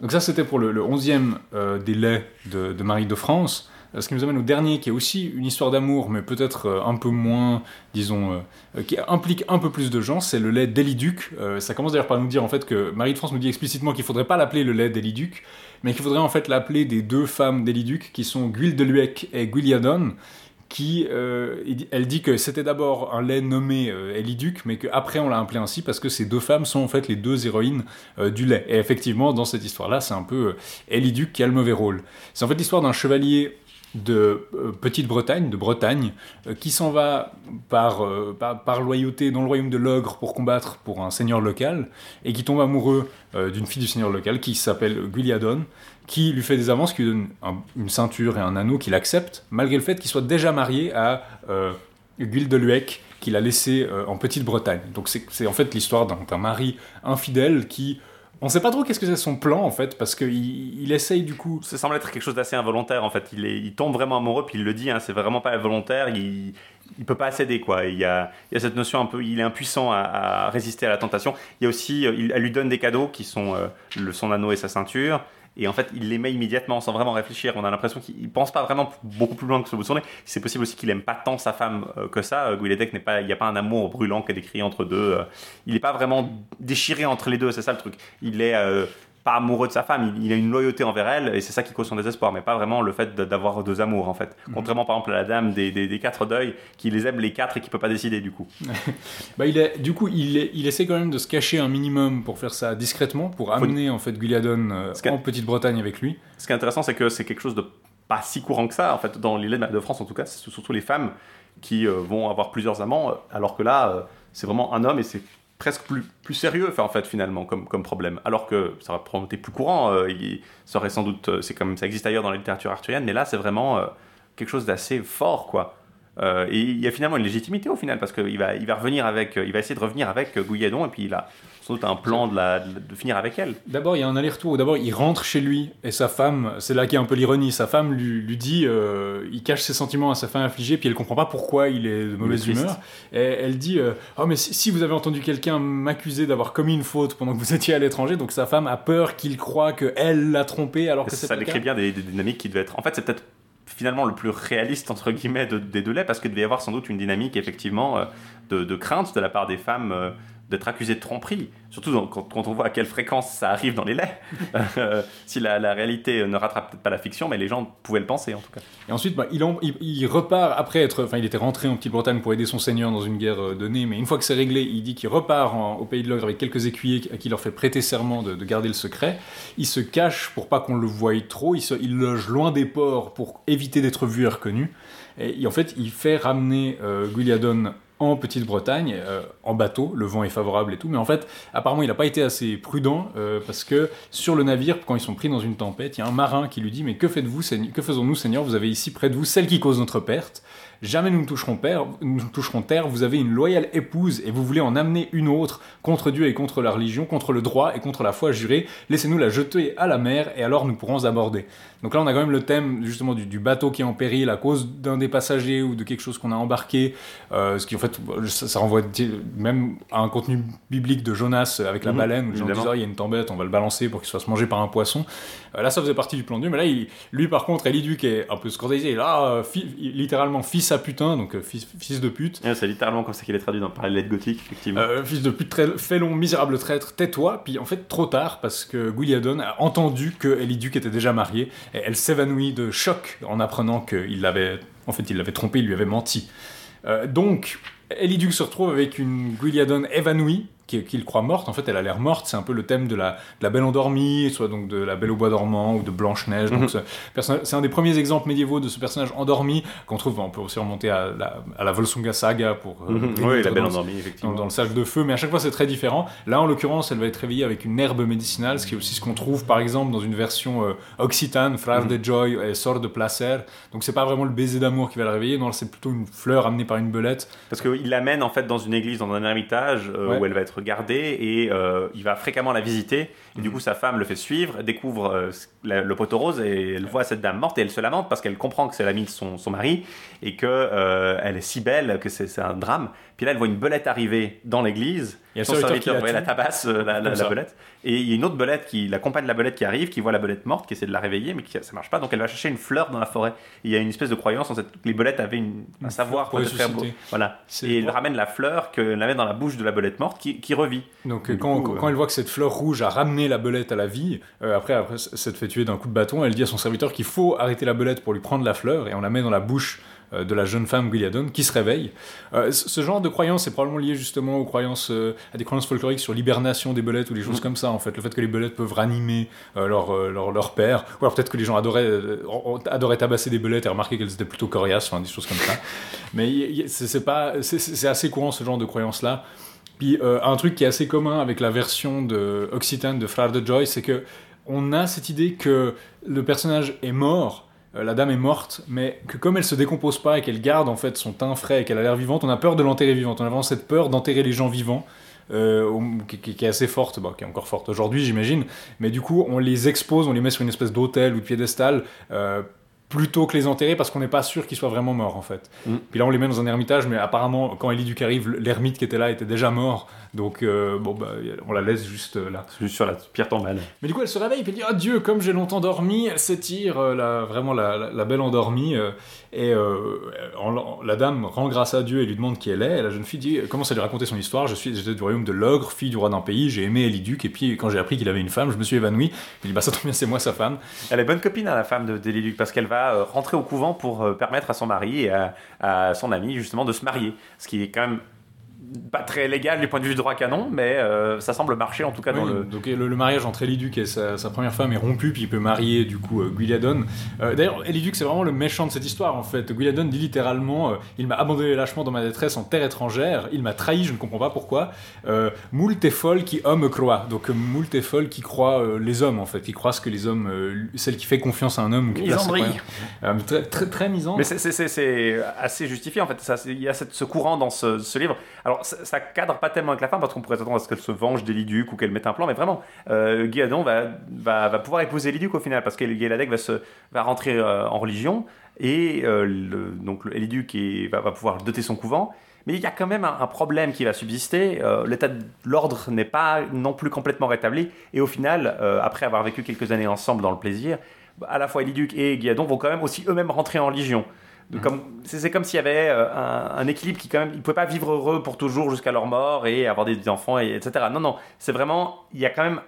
Donc ça c'était pour le, le 11e euh, des laits de, Marie de France. Euh, Ce qui nous amène au dernier, qui est aussi une histoire d'amour, mais peut-être euh, un peu moins, disons, euh, qui implique un peu plus de gens, c'est le lait d'Eliduc. Ça commence d'ailleurs par nous dire en fait que Marie de France nous dit explicitement qu'il faudrait pas l'appeler le lait d'Eliduc, mais qu'il faudrait en fait l'appeler des deux femmes d'Eliduc, qui sont Gwyl de Luec et Gwyliadon, qui, euh, elle dit que c'était d'abord un lait nommé euh, Eliduc, mais qu'après on l'a appelé ainsi parce que ces deux femmes sont en fait les deux héroïnes euh, du lait. Et effectivement, dans cette histoire-là, c'est un peu euh, Eliduc qui a le mauvais rôle. C'est en fait l'histoire d'un chevalier de Petite-Bretagne, de Bretagne, qui s'en va par, par, loyauté dans le royaume de l'ogre pour combattre pour un seigneur local, et qui tombe amoureux d'une fille du seigneur local qui s'appelle Guiliadon, qui lui fait des avances, qui lui donne un- une ceinture et un anneau qu'il accepte, malgré le fait qu'il soit déjà marié à euh, de Luec, qu'il a laissé euh, en Petite-Bretagne. Donc c'est en fait l'histoire d'un mari infidèle qui... On sait pas trop qu'est-ce que c'est son plan en fait, parce qu'il il essaye du coup... Ça semble être quelque chose d'assez involontaire en fait. Il, tombe vraiment amoureux, puis il le dit, hein, c'est vraiment pas volontaire. Il, il peut pas céder quoi. Il y, a, cette notion un peu, il est impuissant à, résister à la tentation. Il y a aussi, euh, elle lui donne des cadeaux qui sont euh, son anneau et sa ceinture. Et en fait, il les met immédiatement sans vraiment réfléchir. On a l'impression qu'il pense pas vraiment beaucoup plus loin que ce bout de son nez. C'est possible aussi qu'il aime pas tant sa femme euh, que ça. Euh, Guiledec n'est pas, il n'y a pas un amour brûlant qui est décrit entre deux. euh. il n'est pas vraiment déchiré entre les deux. C'est ça le truc. Il est pas amoureux de sa femme, il, il a une loyauté envers elle et c'est ça qui cause son désespoir, mais pas vraiment le fait d'avoir deux amours en fait. Contrairement par exemple à la dame des, des, des quatre deuils qui les aime les quatre et qui peut pas décider du coup. Bah, il est, du coup, il, est- il essaie quand même de se cacher un minimum pour faire ça discrètement, pour amener en fait Guiliadon euh, en Petite-Bretagne avec lui. Ce qui est intéressant, c'est que c'est quelque chose de pas si courant que ça en fait dans l'île de France en tout cas, c'est surtout les femmes qui euh, vont avoir plusieurs amants, alors que là euh, c'est vraiment un homme et c'est presque plus, plus sérieux en fait finalement comme, comme problème. Alors que ça aurait probablement été plus courant euh, il, ça sans doute euh, c'est comme ça existe ailleurs dans la littérature arthurienne mais là c'est vraiment euh, quelque chose d'assez fort quoi Euh, et il y a finalement une légitimité au final parce qu'il va, il va revenir avec euh, il va essayer de revenir avec euh, Gouilladon et puis il a sans doute un plan de, la, de, de finir avec elle D'abord, il y a un aller-retour. D'abord, il rentre chez lui et sa femme, c'est là qu'il y a un peu l'ironie, sa femme lui, lui dit, euh, il cache ses sentiments à sa femme affligée, puis elle comprend pas pourquoi il est de mauvaise humeur. Et elle dit, euh, oh mais si, si vous avez entendu quelqu'un m'accuser d'avoir commis une faute pendant que vous étiez à l'étranger, donc sa femme a peur qu'il croit que elle l'a trompé alors que c'est ça décrit bien des, des dynamiques qui devaient être. En fait, c'est peut-être finalement le plus réaliste entre guillemets de- des deux laits parce qu'il devait y avoir sans doute une dynamique effectivement euh, de, de crainte de la part des femmes euh, d'être accusées de tromperie. Surtout quand, on voit à quelle fréquence ça arrive dans les laits. Euh, si la, réalité ne rattrape peut-être pas la fiction, mais les gens pouvaient le penser en tout cas. Et ensuite, bah, il, repart après être. Enfin, il était rentré en Petite-Bretagne pour aider son seigneur dans une guerre euh, donnée, mais une fois que c'est réglé, il dit qu'il repart au pays de l'ogre avec quelques écuyers à qui il leur fait prêter serment de, de garder le secret. Il se cache pour pas qu'on le voie trop, il, loge loin des ports pour éviter d'être vu et reconnu. Et, en fait, il fait ramener euh, Petite-Bretagne, euh, en bateau, le vent est favorable et tout, mais en fait, apparemment, il n'a pas été assez prudent euh, parce que sur le navire, quand ils sont pris dans une tempête, il y a un marin qui lui dit Mais que faites-vous, que faisons-nous, Seigneur? Vous avez ici près de vous celle qui cause notre perte. Jamais nous ne toucherons, père, nous ne toucherons terre. Vous avez une loyale épouse et vous voulez en amener une autre contre Dieu et contre la religion, contre le droit et contre la foi jurée. Laissez-nous la jeter à la mer et alors nous pourrons aborder. Donc là, on a quand même le thème justement du, du bateau qui est en péril à cause d'un des passagers ou de quelque chose qu'on a embarqué. Euh, ce qui en fait, ça, ça renvoie même à un contenu biblique de Jonas avec la Mhm, baleine où les gens disent Ah, il y a une tempête, on va le balancer pour qu'il se fasse manger par un poisson. Euh, là, ça faisait partie du plan de Dieu, mais là, il- lui par contre, Eliduc est un peu scandalisé. Là, euh, fi- littéralement fils à putain, donc euh, fils, fils de pute. Et C'est littéralement comme ça qu'il est traduit dans par les lettres gothiques, effectivement. Euh, fils de pute, très, félon, misérable traître, tais-toi. Puis en fait, trop tard, parce que Guiliadon a entendu que Eliduc était déjà marié, et elle s'évanouit de choc en apprenant qu'il l'avait, en fait, il l'avait trompé, il lui avait menti. Euh, donc, Eliduc se retrouve avec une Guiliadon évanouie, qui- qu'il croit morte. En fait, elle a l'air morte. C'est un peu le thème de la, de la Belle endormie, soit donc de la Belle au bois dormant ou de Blanche Neige. Personnage- c'est un des premiers exemples médiévaux de ce personnage endormi qu'on trouve. On peut aussi remonter à la, à la Volsunga saga pour. euh, Mhm. Oui, la belle endormie, effectivement. dans le cercle de feu, mais à chaque fois c'est très différent. Là, en l'occurrence, elle va être réveillée avec une herbe médicinale, ce qui est aussi ce qu'on trouve par exemple dans une version euh, occitane, frère de joy et sort de placer. Donc c'est pas vraiment le baiser d'amour qui va la réveiller, non, c'est plutôt une fleur amenée par une belette. Parce qu'il l'amène en fait dans une église, dans un ermitage euh, Ouais. où elle va être gardée et euh, il va fréquemment la visiter. Et du coup, sa femme le fait suivre, découvre euh, la- le poteau rose et elle voit cette dame morte et elle se lamente parce qu'elle comprend que c'est l'amie de son, son mari et que euh, elle est si belle que c'est un drame. Puis là, elle voit une belette arriver dans l'église. Son serviteur la tabasse, la, la- la belette. Et il y a une autre belette qui l'accompagne de la belette qui arrive, qui voit la belette morte, qui essaie de la réveiller, mais qui, ça marche pas. Donc elle va chercher une fleur dans la forêt. Et il y a une espèce de croyance en cette, les belettes avaient une- un Une savoir pour peut-être faire. Voilà. Et elle pour- ramène la fleur qu'elle met dans la bouche de la belette morte qui, qui revit. Donc quand, coup, quand- euh, elle voit que cette fleur rouge a ramené la belette à la vie, euh, après, après s'être fait tuer d'un coup de bâton, elle dit à son serviteur qu'il faut arrêter la belette pour lui prendre la fleur et on la met dans la bouche euh, de la jeune femme Guiliadon qui se réveille. Euh, ce genre de croyance est probablement lié justement aux croyances, euh, à des croyances folkloriques sur l'hibernation des belettes ou des choses comme ça en fait. Le fait que les belettes peuvent ranimer euh, leur, leur, leur père, ou alors peut-être que les gens adoraient, adoraient tabasser des belettes et remarquer qu'elles étaient plutôt coriaces, enfin des choses comme ça. Mais c'est pas, c'est assez courant ce genre de croyance là. Puis euh, un truc qui est assez commun avec la version de Occitane de Frère de Joy, c'est que on a cette idée que le personnage est mort, euh, la dame est morte, mais que comme elle se décompose pas et qu'elle garde en fait son teint frais et qu'elle a l'air vivante, on a peur de l'enterrer vivante. On a vraiment cette peur d'enterrer les gens vivants. euh, qui, est assez forte, bon, qui est encore forte aujourd'hui j'imagine, mais du coup on les expose, on les met sur une espèce d'autel ou de piédestal plutôt que les enterrer parce qu'on n'est pas sûr qu'ils soient vraiment morts en fait. Mm. Puis là on les met dans un ermitage, mais apparemment quand Elie Duc arrive, l'ermite qui était là était déjà mort, donc euh, bon bah on la laisse juste euh, là. Juste sur la pierre tombale. Mais du coup, elle se réveille et puis elle dit Ah Dieu, comme j'ai longtemps dormi, elle s'étire, euh, la, vraiment la, la- la belle endormie. Et euh, la dame rend grâce à Dieu et lui demande qui elle est. Et la jeune fille dit, commence à lui raconter son histoire? Je suis J'étais du royaume de l'ogre, fille du roi d'un pays, j'ai aimé Eliduc, et puis quand j'ai appris qu'il avait une femme, je me suis évanoui. Il dit Bah ça tombe bien, c'est moi sa femme. Elle est bonne copine à la femme de Déliluc parce qu'elle va euh, rentrer au couvent pour euh, permettre à son mari et à, à son ami justement de se marier. Ce qui est quand même pas très légal du point de vue du droit canon, mais euh, ça semble marcher en tout cas dans le. Donc le, le mariage entre Eliduc et sa, sa première femme est rompu, puis il peut marier du coup euh. Euh, D'ailleurs, Eliduc c'est vraiment le méchant de cette histoire en fait. Guiliadon dit littéralement euh, Il m'a abandonné lâchement dans ma détresse en terre étrangère, il m'a trahi, je ne comprends pas pourquoi. Euh, moult est folle qui homme croit. Donc moult est folle qui croit euh, les hommes en fait, qui croit ce que les hommes, euh, celle qui fait confiance à un homme ou qui. Euh, très, très, très misant. Mais c'est- c'est- c'est c'est assez justifié en fait. Il y a cette- ce courant dans ce, ce livre. Alors ça, ça cadre pas tellement avec la fin parce qu'on pourrait s'attendre à ce qu'elle se venge d'Eliduc ou qu'elle mette un plan, mais vraiment, euh, va, pouvoir épouser Eliduc au final parce qu'Eladec va, rentrer euh, en religion et euh, donc est- va, pouvoir doter son couvent. Mais il y a quand même un, problème qui va subsister. Euh, L'état de l'ordre n'est pas non plus complètement rétabli. Et au final, euh, après avoir vécu quelques années ensemble dans le plaisir, à la fois Eliduc et Guéadon vont quand même aussi eux-mêmes rentrer en religion. Comme- C'est comme s'il y avait euh, un, un équilibre qui quand même, ils ne pouvaient pas vivre heureux pour toujours jusqu'à leur mort et avoir des enfants, et, etc. Non, non, c'est vraiment, il y a quand même,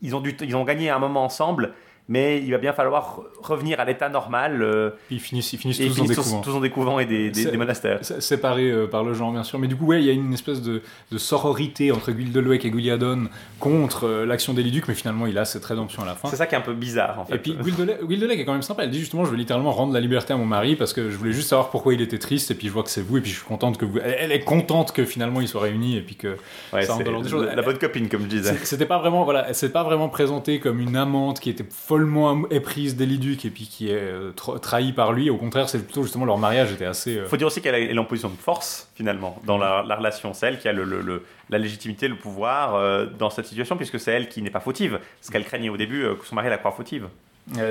ils ont, dû, ils ont gagné un moment ensemble, mais il va bien falloir revenir à l'état normal. euh, ils finissent, ils finissent tous ils finissent tous, couvents. tous couvents et des, des- C'est- des monastères. Séparés euh, par le genre bien sûr mais du coup ouais il y a une espèce de, de sororité entre Guildeluec et Guiliadon contre euh, l'action d'Eliduc mais finalement il a cette rédemption à la fin C'est ça qui est un peu bizarre en fait. et puis Guildelec est quand même sympa elle dit justement je veux littéralement rendre la liberté à mon mari parce que je voulais juste savoir pourquoi il était triste et puis je vois que c'est vous et puis je suis contente que vous elle, est contente que finalement ils soient réunis et puis que Ouais, ça rentre c'est dans l'ordre des choses. la, la bonne copine, comme je disais. C'était pas vraiment, voilà, pas vraiment présentée comme une amante qui était follement éprise d'Eliduc et puis qui est euh, tra- trahie par lui. Au contraire, c'est plutôt justement leur mariage était assez. euh, faut dire aussi qu'elle est en position de force, finalement, dans la, la relation. C'est elle qui a le- la légitimité, le pouvoir euh, dans cette situation, puisque c'est elle qui n'est pas fautive. Ce qu'elle craignait au début, euh, que son mari la croit fautive.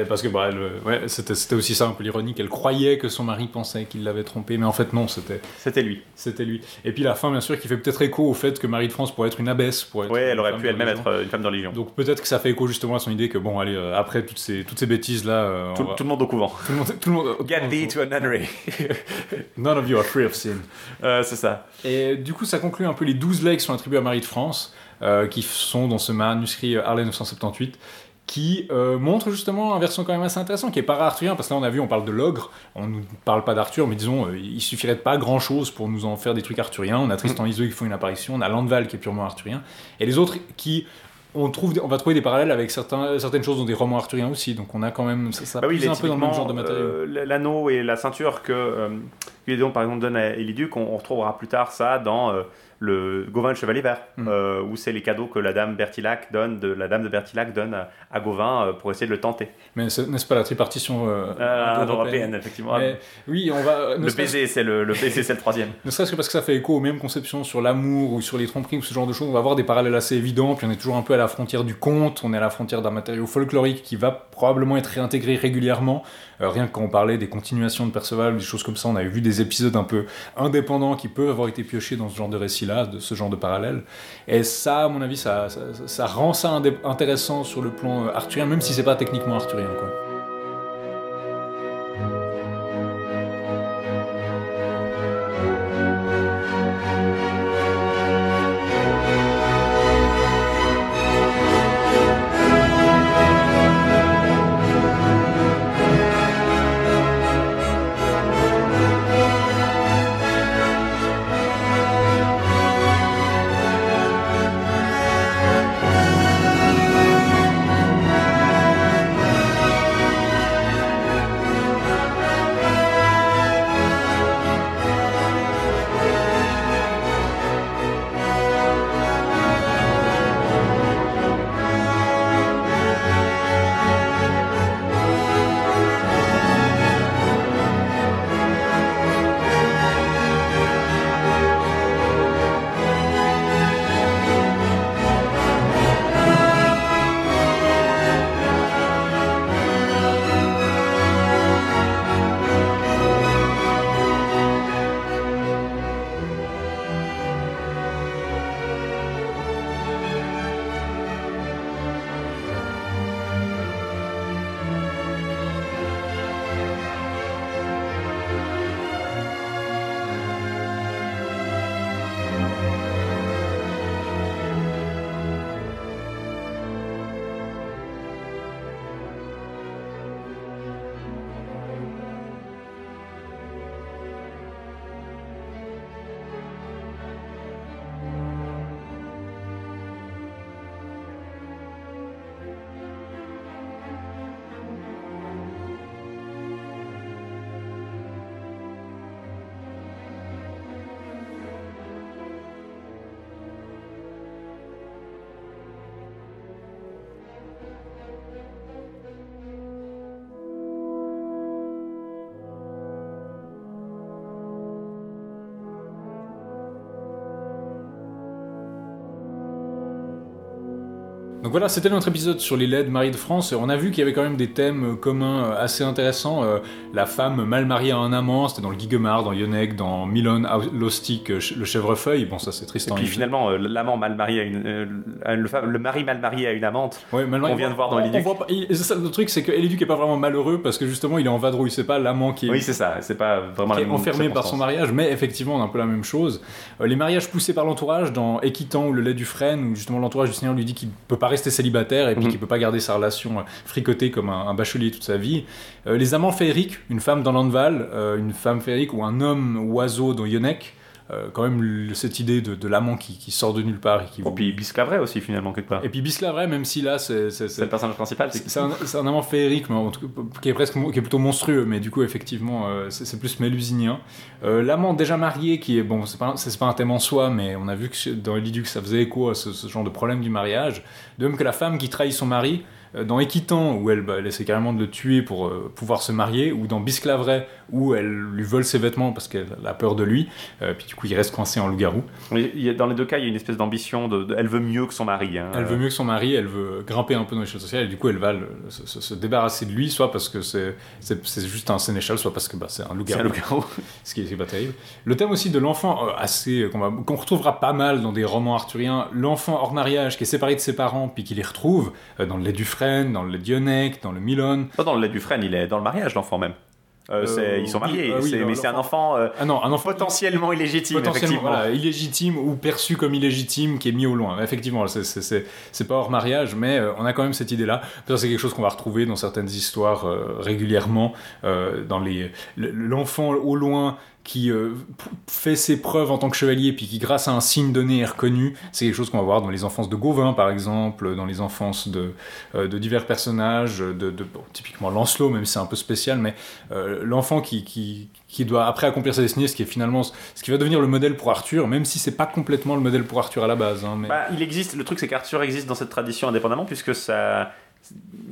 Parce que bah, elle, euh, ouais, c'était aussi ça un peu l'ironie qu'elle croyait que son mari pensait qu'il l'avait trompée, mais en fait non, c'était C'était lui. c'était lui. Et puis la fin, bien sûr, qui fait peut-être écho au fait que Marie de France pourrait être une abbesse. Pourrait être Oui, elle aurait pu elle-même être euh, une femme de religion. Donc peut-être que ça fait écho justement à son idée que bon, allez, euh, après toutes ces toutes ces bêtises là, tout, tout le monde au couvent. tout le monde, tout le monde, Get thee to a nunnery. None of you are free of sin. Euh, c'est ça. Et du coup, ça conclut un peu les 12 legs qui sont attribués à Marie de France, euh, qui sont dans ce manuscrit Harley 978, qui euh, montre justement un version quand même assez intéressant, qui est para-arthurien, parce que là, on a vu, on parle de l'ogre, on ne parle pas d'Arthur, mais disons, euh, il suffirait de pas grand-chose pour nous en faire des trucs arthuriens. On a Tristan Isolde qui font une apparition, on a Landval qui est purement arthurien, et les autres qui... On, trouve, on va trouver des parallèles avec certains, certaines choses dans des romans arthuriens aussi, donc on a quand même ça, ça Bah oui, puise il est un peu dans le même genre de typiquement, matériau. euh, L'anneau et la ceinture que euh, par exemple, donne à Eliduc, on, on retrouvera plus tard ça dans euh, le Gauvin le Chevalier Vert, Mm. euh, où c'est les cadeaux que la dame Bertilac donne, de, la dame de Bertilac donne à, à Gauvin euh, pour essayer de le tenter. Mais n'est-ce pas la tripartition euh, Euh, européenne européenne, effectivement. Mais oui, on va. Le baiser, c'est le, le baiser, c'est le troisième. Ne serait-ce que parce que ça fait écho aux mêmes conceptions sur l'amour ou sur les tromperies ou ce genre de choses, on va avoir des parallèles assez évidents, puis on est toujours un peu à la frontière du conte, on est à la frontière d'un matériau folklorique qui va probablement être réintégré régulièrement. Euh, rien que quand on parlait des continuations de Perceval, des choses comme ça, on avait vu des épisodes un peu indépendants qui peuvent avoir été piochés dans ce genre de récit-là, de ce genre de parallèle. Et ça, à mon avis, ça, ça, ça rend ça intéressant sur le plan euh, arthurien, même si c'est pas techniquement arthurien. Quoi. Voilà, c'était notre épisode sur les de Marie de France. On a vu qu'il y avait quand même des thèmes communs euh, assez intéressants. Euh, la femme mal mariée à un amant, c'était dans le Guigemar, dans Yonec, dans Milon, Lostic, euh, le chèvrefeuille. Bon, ça c'est triste. Et puis finalement, l'amant mal marié à une, le, le, mari mal marié à une amante. Ouais, qu'on vient de voir dans Eliduc. Ça, le truc, c'est que Eliduc est pas vraiment malheureux parce que justement, il est en vadrouille. C'est pas l'amant qui est. Oui, c'est ça. C'est pas vraiment qui est enfermé par son mariage, mais effectivement, on a un peu la même chose. les mariages poussés par l'entourage dans Équitant ou le lait du frêne, où justement l'entourage du Seigneur lui dit qu'il peut pas rester célibataire et puis mhm. qui peut pas garder sa relation euh, fricotée comme un, bachelier toute sa vie. Euh, les amants féeriques, une femme dans l'Andval, euh, une femme féerique ou un homme oiseau dans Yonec. quand même cette idée de, l'amant qui, sort de nulle part et qui et puis Bisclavret aussi finalement quelque part et puis Bisclavret même si là c'est le personnage principal c'est un, amant féerique mais qui est presque qui est plutôt monstrueux mais du coup effectivement c'est plus mélusinien l'amant déjà marié qui est bon c'est pas, pas un thème en soi mais on a vu que dans Eliduc ça faisait écho à ce, ce genre de problème du mariage de même que la femme qui trahit son mari, euh, dans Équitant, où elle, bah, elle, essaie carrément de le tuer pour euh, pouvoir se marier, ou dans Bisclavret, où elle lui vole ses vêtements parce qu'elle a peur de lui, euh, puis du coup il reste coincé en loup-garou. Dans les deux cas, il y a une espèce d'ambition, de, elle veut mieux que son mari. Hein. Elle veut mieux que son mari, elle veut grimper un peu dans l'échelle sociale, et du coup elle va se, débarrasser de lui, soit parce que c'est juste un sénéchal, soit parce que bah, c'est un loup-garou. ce qui est, pas terrible. Le thème aussi de l'enfant, assez qu'on retrouvera pas mal dans des romans arthuriens, l'enfant hors mariage qui est séparé de ses parents, puis qui les retrouve dans lait du dans le Dionec, dans le Milon. Pas dans le lait du frêne, il est dans le mariage, l'enfant même. Euh, euh, ils sont mariés, mais c'est un enfant, euh, ah non, un enfant potentiellement illégitime. Potentiellement, voilà, illégitime ou perçu comme illégitime qui est mis au loin. Effectivement, c'est pas hors mariage, mais on a quand même cette idée-là. C'est quelque chose qu'on va retrouver dans certaines histoires régulièrement. dans les L'enfant au loin qui euh, fait ses preuves en tant que chevalier, puis qui, grâce à un signe donné, est reconnu. C'est quelque chose qu'on va voir dans les enfances de Gauvin, par exemple, dans les enfances de, euh, divers personnages, de, typiquement Lancelot, même si c'est un peu spécial, mais euh, l'enfant qui, qui, doit après accomplir sa destinée, ce qui est finalement ce qui va devenir le modèle pour Arthur, même si c'est pas complètement le modèle pour Arthur à la base. Hein. Bah, il existe, le truc c'est qu'Arthur existe dans cette tradition indépendamment, puisque ça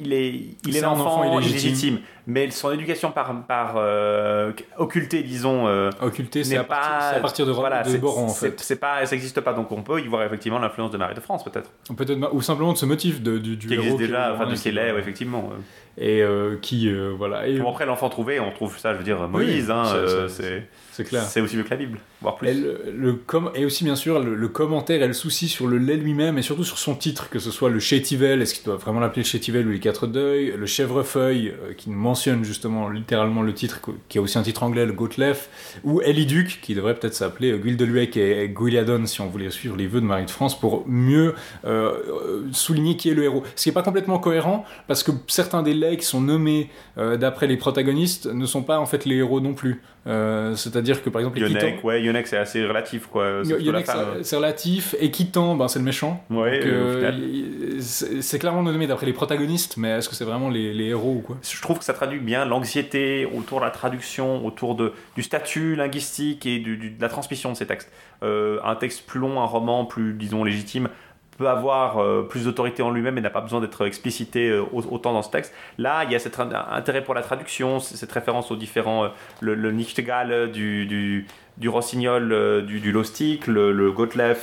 il est, il est l'enfant illégitime. mais son éducation par, par euh, occultée, disons. Euh, occultée, c'est à, à, partir de, voilà, de Boron, en fait. C'est pas, ça n'existe pas, donc on peut y voir effectivement l'influence de Marie de France, peut-être. Peut-être, ou simplement de ce motif de, du, du qui existe déjà, enfin de ses laits, effectivement. Et euh, qui, voilà. Et... après, l'enfant trouvé, on trouve ça, je veux dire, Moïse, hein, c'est c'est clair. C'est aussi mieux que la Bible, voire plus. Et, le, et aussi, bien sûr, le, commentaire et le souci sur le lait lui-même, et surtout sur son titre, que ce soit le Chétivel, est-ce qu'il doit vraiment l'appeler Chétivel ou les Quatre Deuils, le Chèvrefeuille, euh, qui mentionne justement littéralement le titre, qui a aussi un titre anglais, le Gautlef, ou Eliduc, qui devrait peut-être s'appeler Guildeluec et Guiliadon, si on voulait suivre les vœux de Marie de France, pour mieux euh, euh, souligner qui est le héros. Ce qui n'est pas complètement cohérent, parce que certains des laits qui sont nommés d'après les protagonistes ne sont pas en fait les héros non plus. Euh, c'est-à-dire que par exemple, Yonec, ouais, Yonec c'est assez relatif quoi. Yonec c'est relatif, et Kitan, ben, c'est le méchant. Ouais, euh, c'est clairement nommé d'après les protagonistes, mais est-ce que c'est vraiment les, les, héros ou quoi? Je trouve que ça traduit bien l'anxiété autour de la traduction, autour de, du statut linguistique et du, de la transmission de ces textes. Euh, un texte plus long, un roman plus, disons, légitime, avoir euh, plus d'autorité en lui-même et n'a pas besoin d'être explicité euh, autant dans ce texte. Là, il y a cet intérêt pour la traduction, cette référence aux différents, euh, le, le Nichtegal du, du, du Rossignol, du, du Lostic, le, le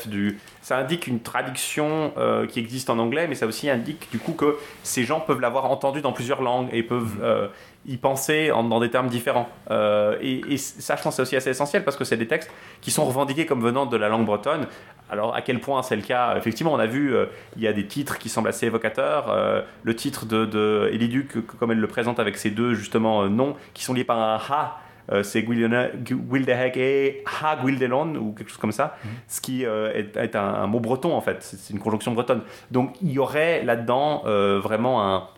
du... Ça indique une traduction qui existe en anglais, mais ça aussi indique du coup que ces gens peuvent l'avoir entendu dans plusieurs langues et peuvent mmh. y penser en, dans des termes différents. et, et, ça, je pense, c'est aussi assez essentiel parce que c'est des textes qui sont revendiqués comme venant de la langue bretonne, alors, à quel point c'est le cas? Effectivement, on a vu, euh, il y a des titres qui semblent assez évocateurs. Euh, le titre de, de Eliduc, comme elle le présente avec ses deux, justement, euh, noms, qui sont liés par un ha, c'est Gwildehek et Ha Gwildelon, ou quelque chose comme ça, mhm. ce qui est, un, mot breton, en fait. C'est une conjonction bretonne. Donc, il y aurait là-dedans vraiment un.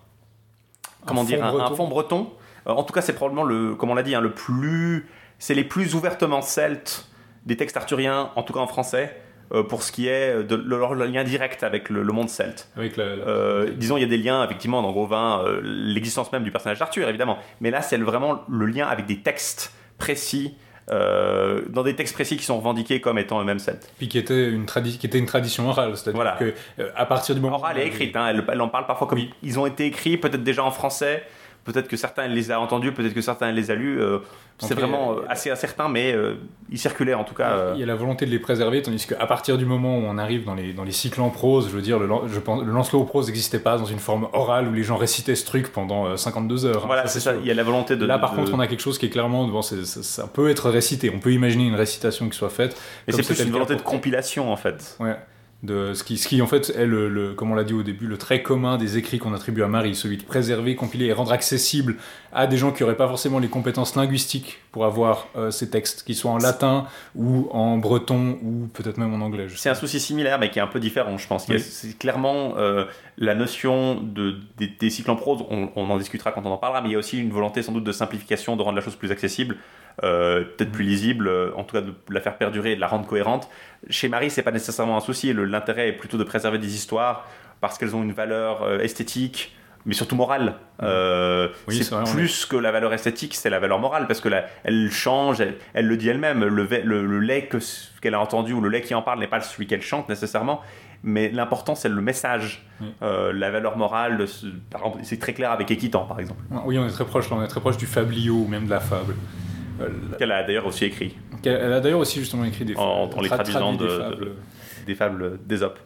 Comment dire Un, fond breton. en tout cas, c'est probablement, le, comme on l'a dit, hein, le plus. C'est les plus ouvertement celtes des textes arthuriens, en tout cas en français. Euh, pour ce qui est de leur lien direct avec le, monde celte. Euh, disons, il y a des liens, effectivement, dans Gauvin, euh, l'existence même du personnage d'Arthur, évidemment. Mais là, c'est vraiment le lien avec des textes précis. dans des textes précis qui sont revendiqués comme étant eux-mêmes celtes. Puis qui était une, qui était une tradition orale, c'est-à-dire voilà. que à partir du moment orale et écrite, hein, elle, en parle parfois comme ils ont été écrits, peut-être déjà en français, peut-être que certains les a entendus, peut-être que certains les a lus. C'est vraiment a- euh, assez incertain, mais euh, il circulait en tout cas. euh, Il y a la volonté de les préserver, tandis qu'à partir du moment où on arrive dans les, dans les cycles en prose, je veux dire, le, je pense, le Lancelot en prose n'existait pas dans une forme orale où les gens récitaient ce truc pendant euh, 52 heures. Voilà, c'est ça. Il y a la volonté de. Là, par de- contre, on a quelque chose qui est clairement, bon, ça, ça peut être récité. On peut imaginer une récitation qui soit faite. Mais c'est plus une volonté de compilation en fait. Ouais. De ce qui, ce qui en fait est le, le- comme on l'a dit au début, le trait commun des écrits qu'on attribue à Marie, celui de préserver, compiler et rendre accessible à des gens qui n'auraient pas forcément les compétences linguistiques pour avoir euh, ces textes, qu'ils soient en latin ou en breton ou peut-être même en anglais. C'est un souci similaire, mais qui est un peu différent, je pense. Oui. C'est clairement euh, la notion de, des, des cycles en prose, on, on en discutera quand on en parlera, mais il y a aussi une volonté sans doute de simplification, de rendre la chose plus accessible, euh, peut-être plus lisible, euh, en tout cas de la faire perdurer et de la rendre cohérente. Chez Marie, c'est pas nécessairement un souci. L'intérêt est plutôt de préserver des histoires parce qu'elles ont une valeur euh, esthétique. Mais surtout morale. Euh, Oui, c'est plus que la valeur esthétique, c'est la valeur morale parce que la- elle change, elle, elle le dit elle-même. Le, ve- le- le lait que- qu'elle a entendu ou le lait qui en parle n'est pas celui qu'elle chante nécessairement, mais l'important c'est le message, Oui. Euh, la valeur morale. c'est très clair avec Équitant par exemple, Oui, on est très proche, on est très proche du fablio ou même de la fable. Qu'elle a d'ailleurs aussi écrit Elle a d'ailleurs aussi justement écrit des En- fables, en les tra- traduisant de- des fables d'Ésope.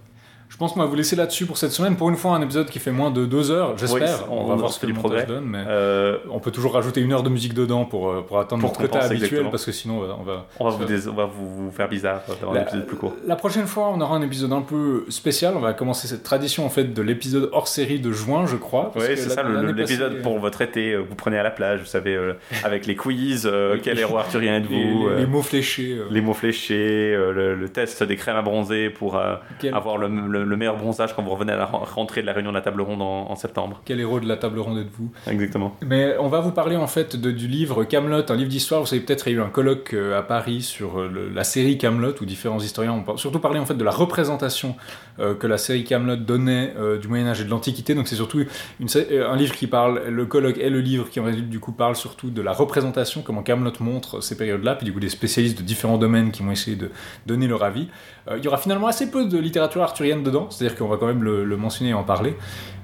Je pense qu'on va vous laisser là-dessus pour cette semaine. Pour une fois, un épisode qui fait moins de deux heures, j'espère. Oui, on, on- va voir ce que le montage progrès. donne, mais Euh, on peut toujours rajouter une heure de musique dedans pour, euh, pour atteindre Pour notre quota habituel, exactement. parce que sinon, on va- on va... vous dés- on va vous, vous faire bizarre d'avoir un épisode plus court. La prochaine fois, on aura un épisode un peu spécial. On va commencer cette tradition en fait de l'épisode hors série de juin, je crois. Oui, c'est ça, l'épisode passée, pour votre été, euh, vous prenez à la plage, vous savez, euh, avec les quiz, euh, quel héros arthurien êtes-vous, les- euh, les mots fléchés. euh, les mots fléchés, euh, le, le test des crèmes à bronzer pour euh, avoir le, le- le meilleur bronzage quand vous revenez à la ren- rentrée de la réunion de la table ronde en, en septembre. quel héros de la table ronde êtes-vous? Exactement. Mais on va vous parler en fait de- du livre Camelot, un livre d'histoire. Vous savez peut-être il y a eu un colloque euh, à Paris sur euh, le- la série Camelot où différents historiens ont surtout parlé en fait de la représentation que la série Camelot donnait euh, du Moyen Âge et de l'Antiquité. Donc c'est surtout euh, un livre qui parle, le colloque et le livre qui en résulte du coup parle surtout de la représentation, comment Camelot montre ces périodes-là, puis du coup des spécialistes de différents domaines qui vont essayer de donner leur avis. Euh, il y aura finalement assez peu de littérature arthurienne dedans, c'est-à-dire qu'on va quand même le mentionner et en parler.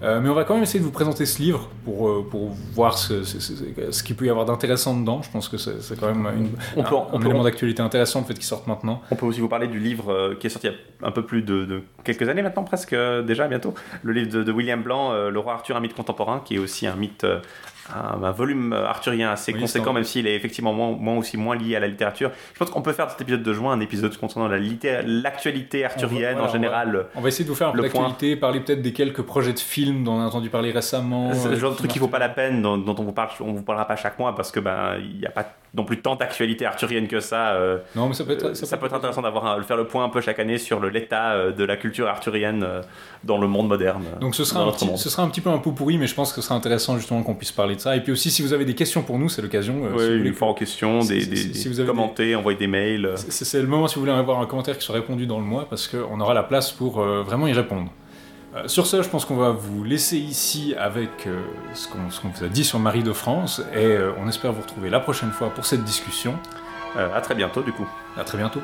Euh, mais on va quand même essayer de vous présenter ce livre pour, euh, pour voir ce, ce, ce- ce qu'il peut y avoir d'intéressant dedans. Je pense que c'est quand même une, On peut- un, on un peut- élément d'actualité intéressant le fait qu'il sorte maintenant. On peut aussi vous parler du livre euh, qui est sorti il y a un peu plus de, de quelques années maintenant, presque déjà bientôt. Le livre de, de William Blanc, Le roi Arthur, un mythe contemporain, qui est aussi un mythe, un, un volume euh, arthurien assez Oui, conséquent, même s'il est effectivement moins, moins aussi moins lié à la littérature. Je pense qu'on peut faire de cet épisode de juin un épisode concernant la l'actualité arthurienne voilà, en général. On va essayer de vous faire un peu d'actualité, parler peut-être des quelques projets de films dont on a entendu parler récemment. C'est le genre de truc qui vaut pas la peine, dont, dont on vous parle, on vous parlera pas chaque mois parce que ben il n'y a pas non plus tant d'actualité arthurienne que ça. euh, Non, mais ça peut être, ça, peut être intéressant d'avoir faire le point un peu chaque année sur l'état euh, de la culture arthurienne euh, dans le monde moderne. Donc ce sera, un petit, ce sera un petit peu un pot pourri, mais je pense que ce sera intéressant justement qu'on puisse parler de ça. Et puis aussi, si vous avez des questions pour nous, c'est l'occasion. euh, si vous Oui, voulez une fois en question, des, des, si- des vous avez commenter, envoyer des mails. C'est c'est le moment si vous voulez avoir un commentaire qui soit répondu dans le mois parce qu'on aura la place pour euh, vraiment y répondre. Euh, sur ce, je pense qu'on va vous laisser ici avec euh, ce qu'on vous a dit sur Marie de France et euh, on espère vous retrouver la prochaine fois pour cette discussion. À très bientôt du coup. À très bientôt.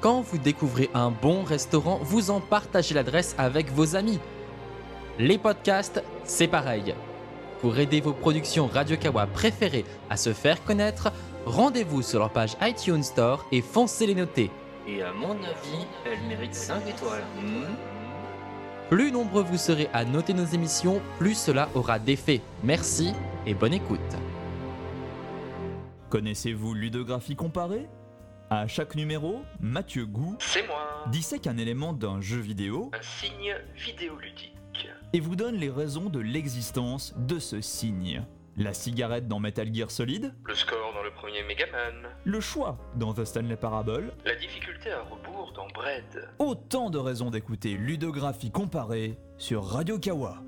Quand vous découvrez un bon restaurant, vous en partagez l'adresse avec vos amis. Les podcasts, c'est pareil. Pour aider vos productions Radio Kawa préférées à se faire connaître, rendez-vous sur leur page iTunes Store et foncez les noter. Et à mon avis, elle mérite 5 étoiles. Hmm Plus nombreux vous serez à noter nos émissions, plus cela aura d'effet. Merci et bonne écoute. Connaissez-vous Ludographie comparée? À chaque numéro, Mathieu Gou C'est moi dissèque un élément d'un jeu vidéo Un signe vidéoludique. et vous donne les raisons de l'existence de ce signe. La cigarette dans Metal Gear Solid, Le score dans le premier Megaman. le choix dans The Stanley Parable, La difficulté à rebours dans Bread. autant de raisons d'écouter Ludographie comparée sur Radio Kawa.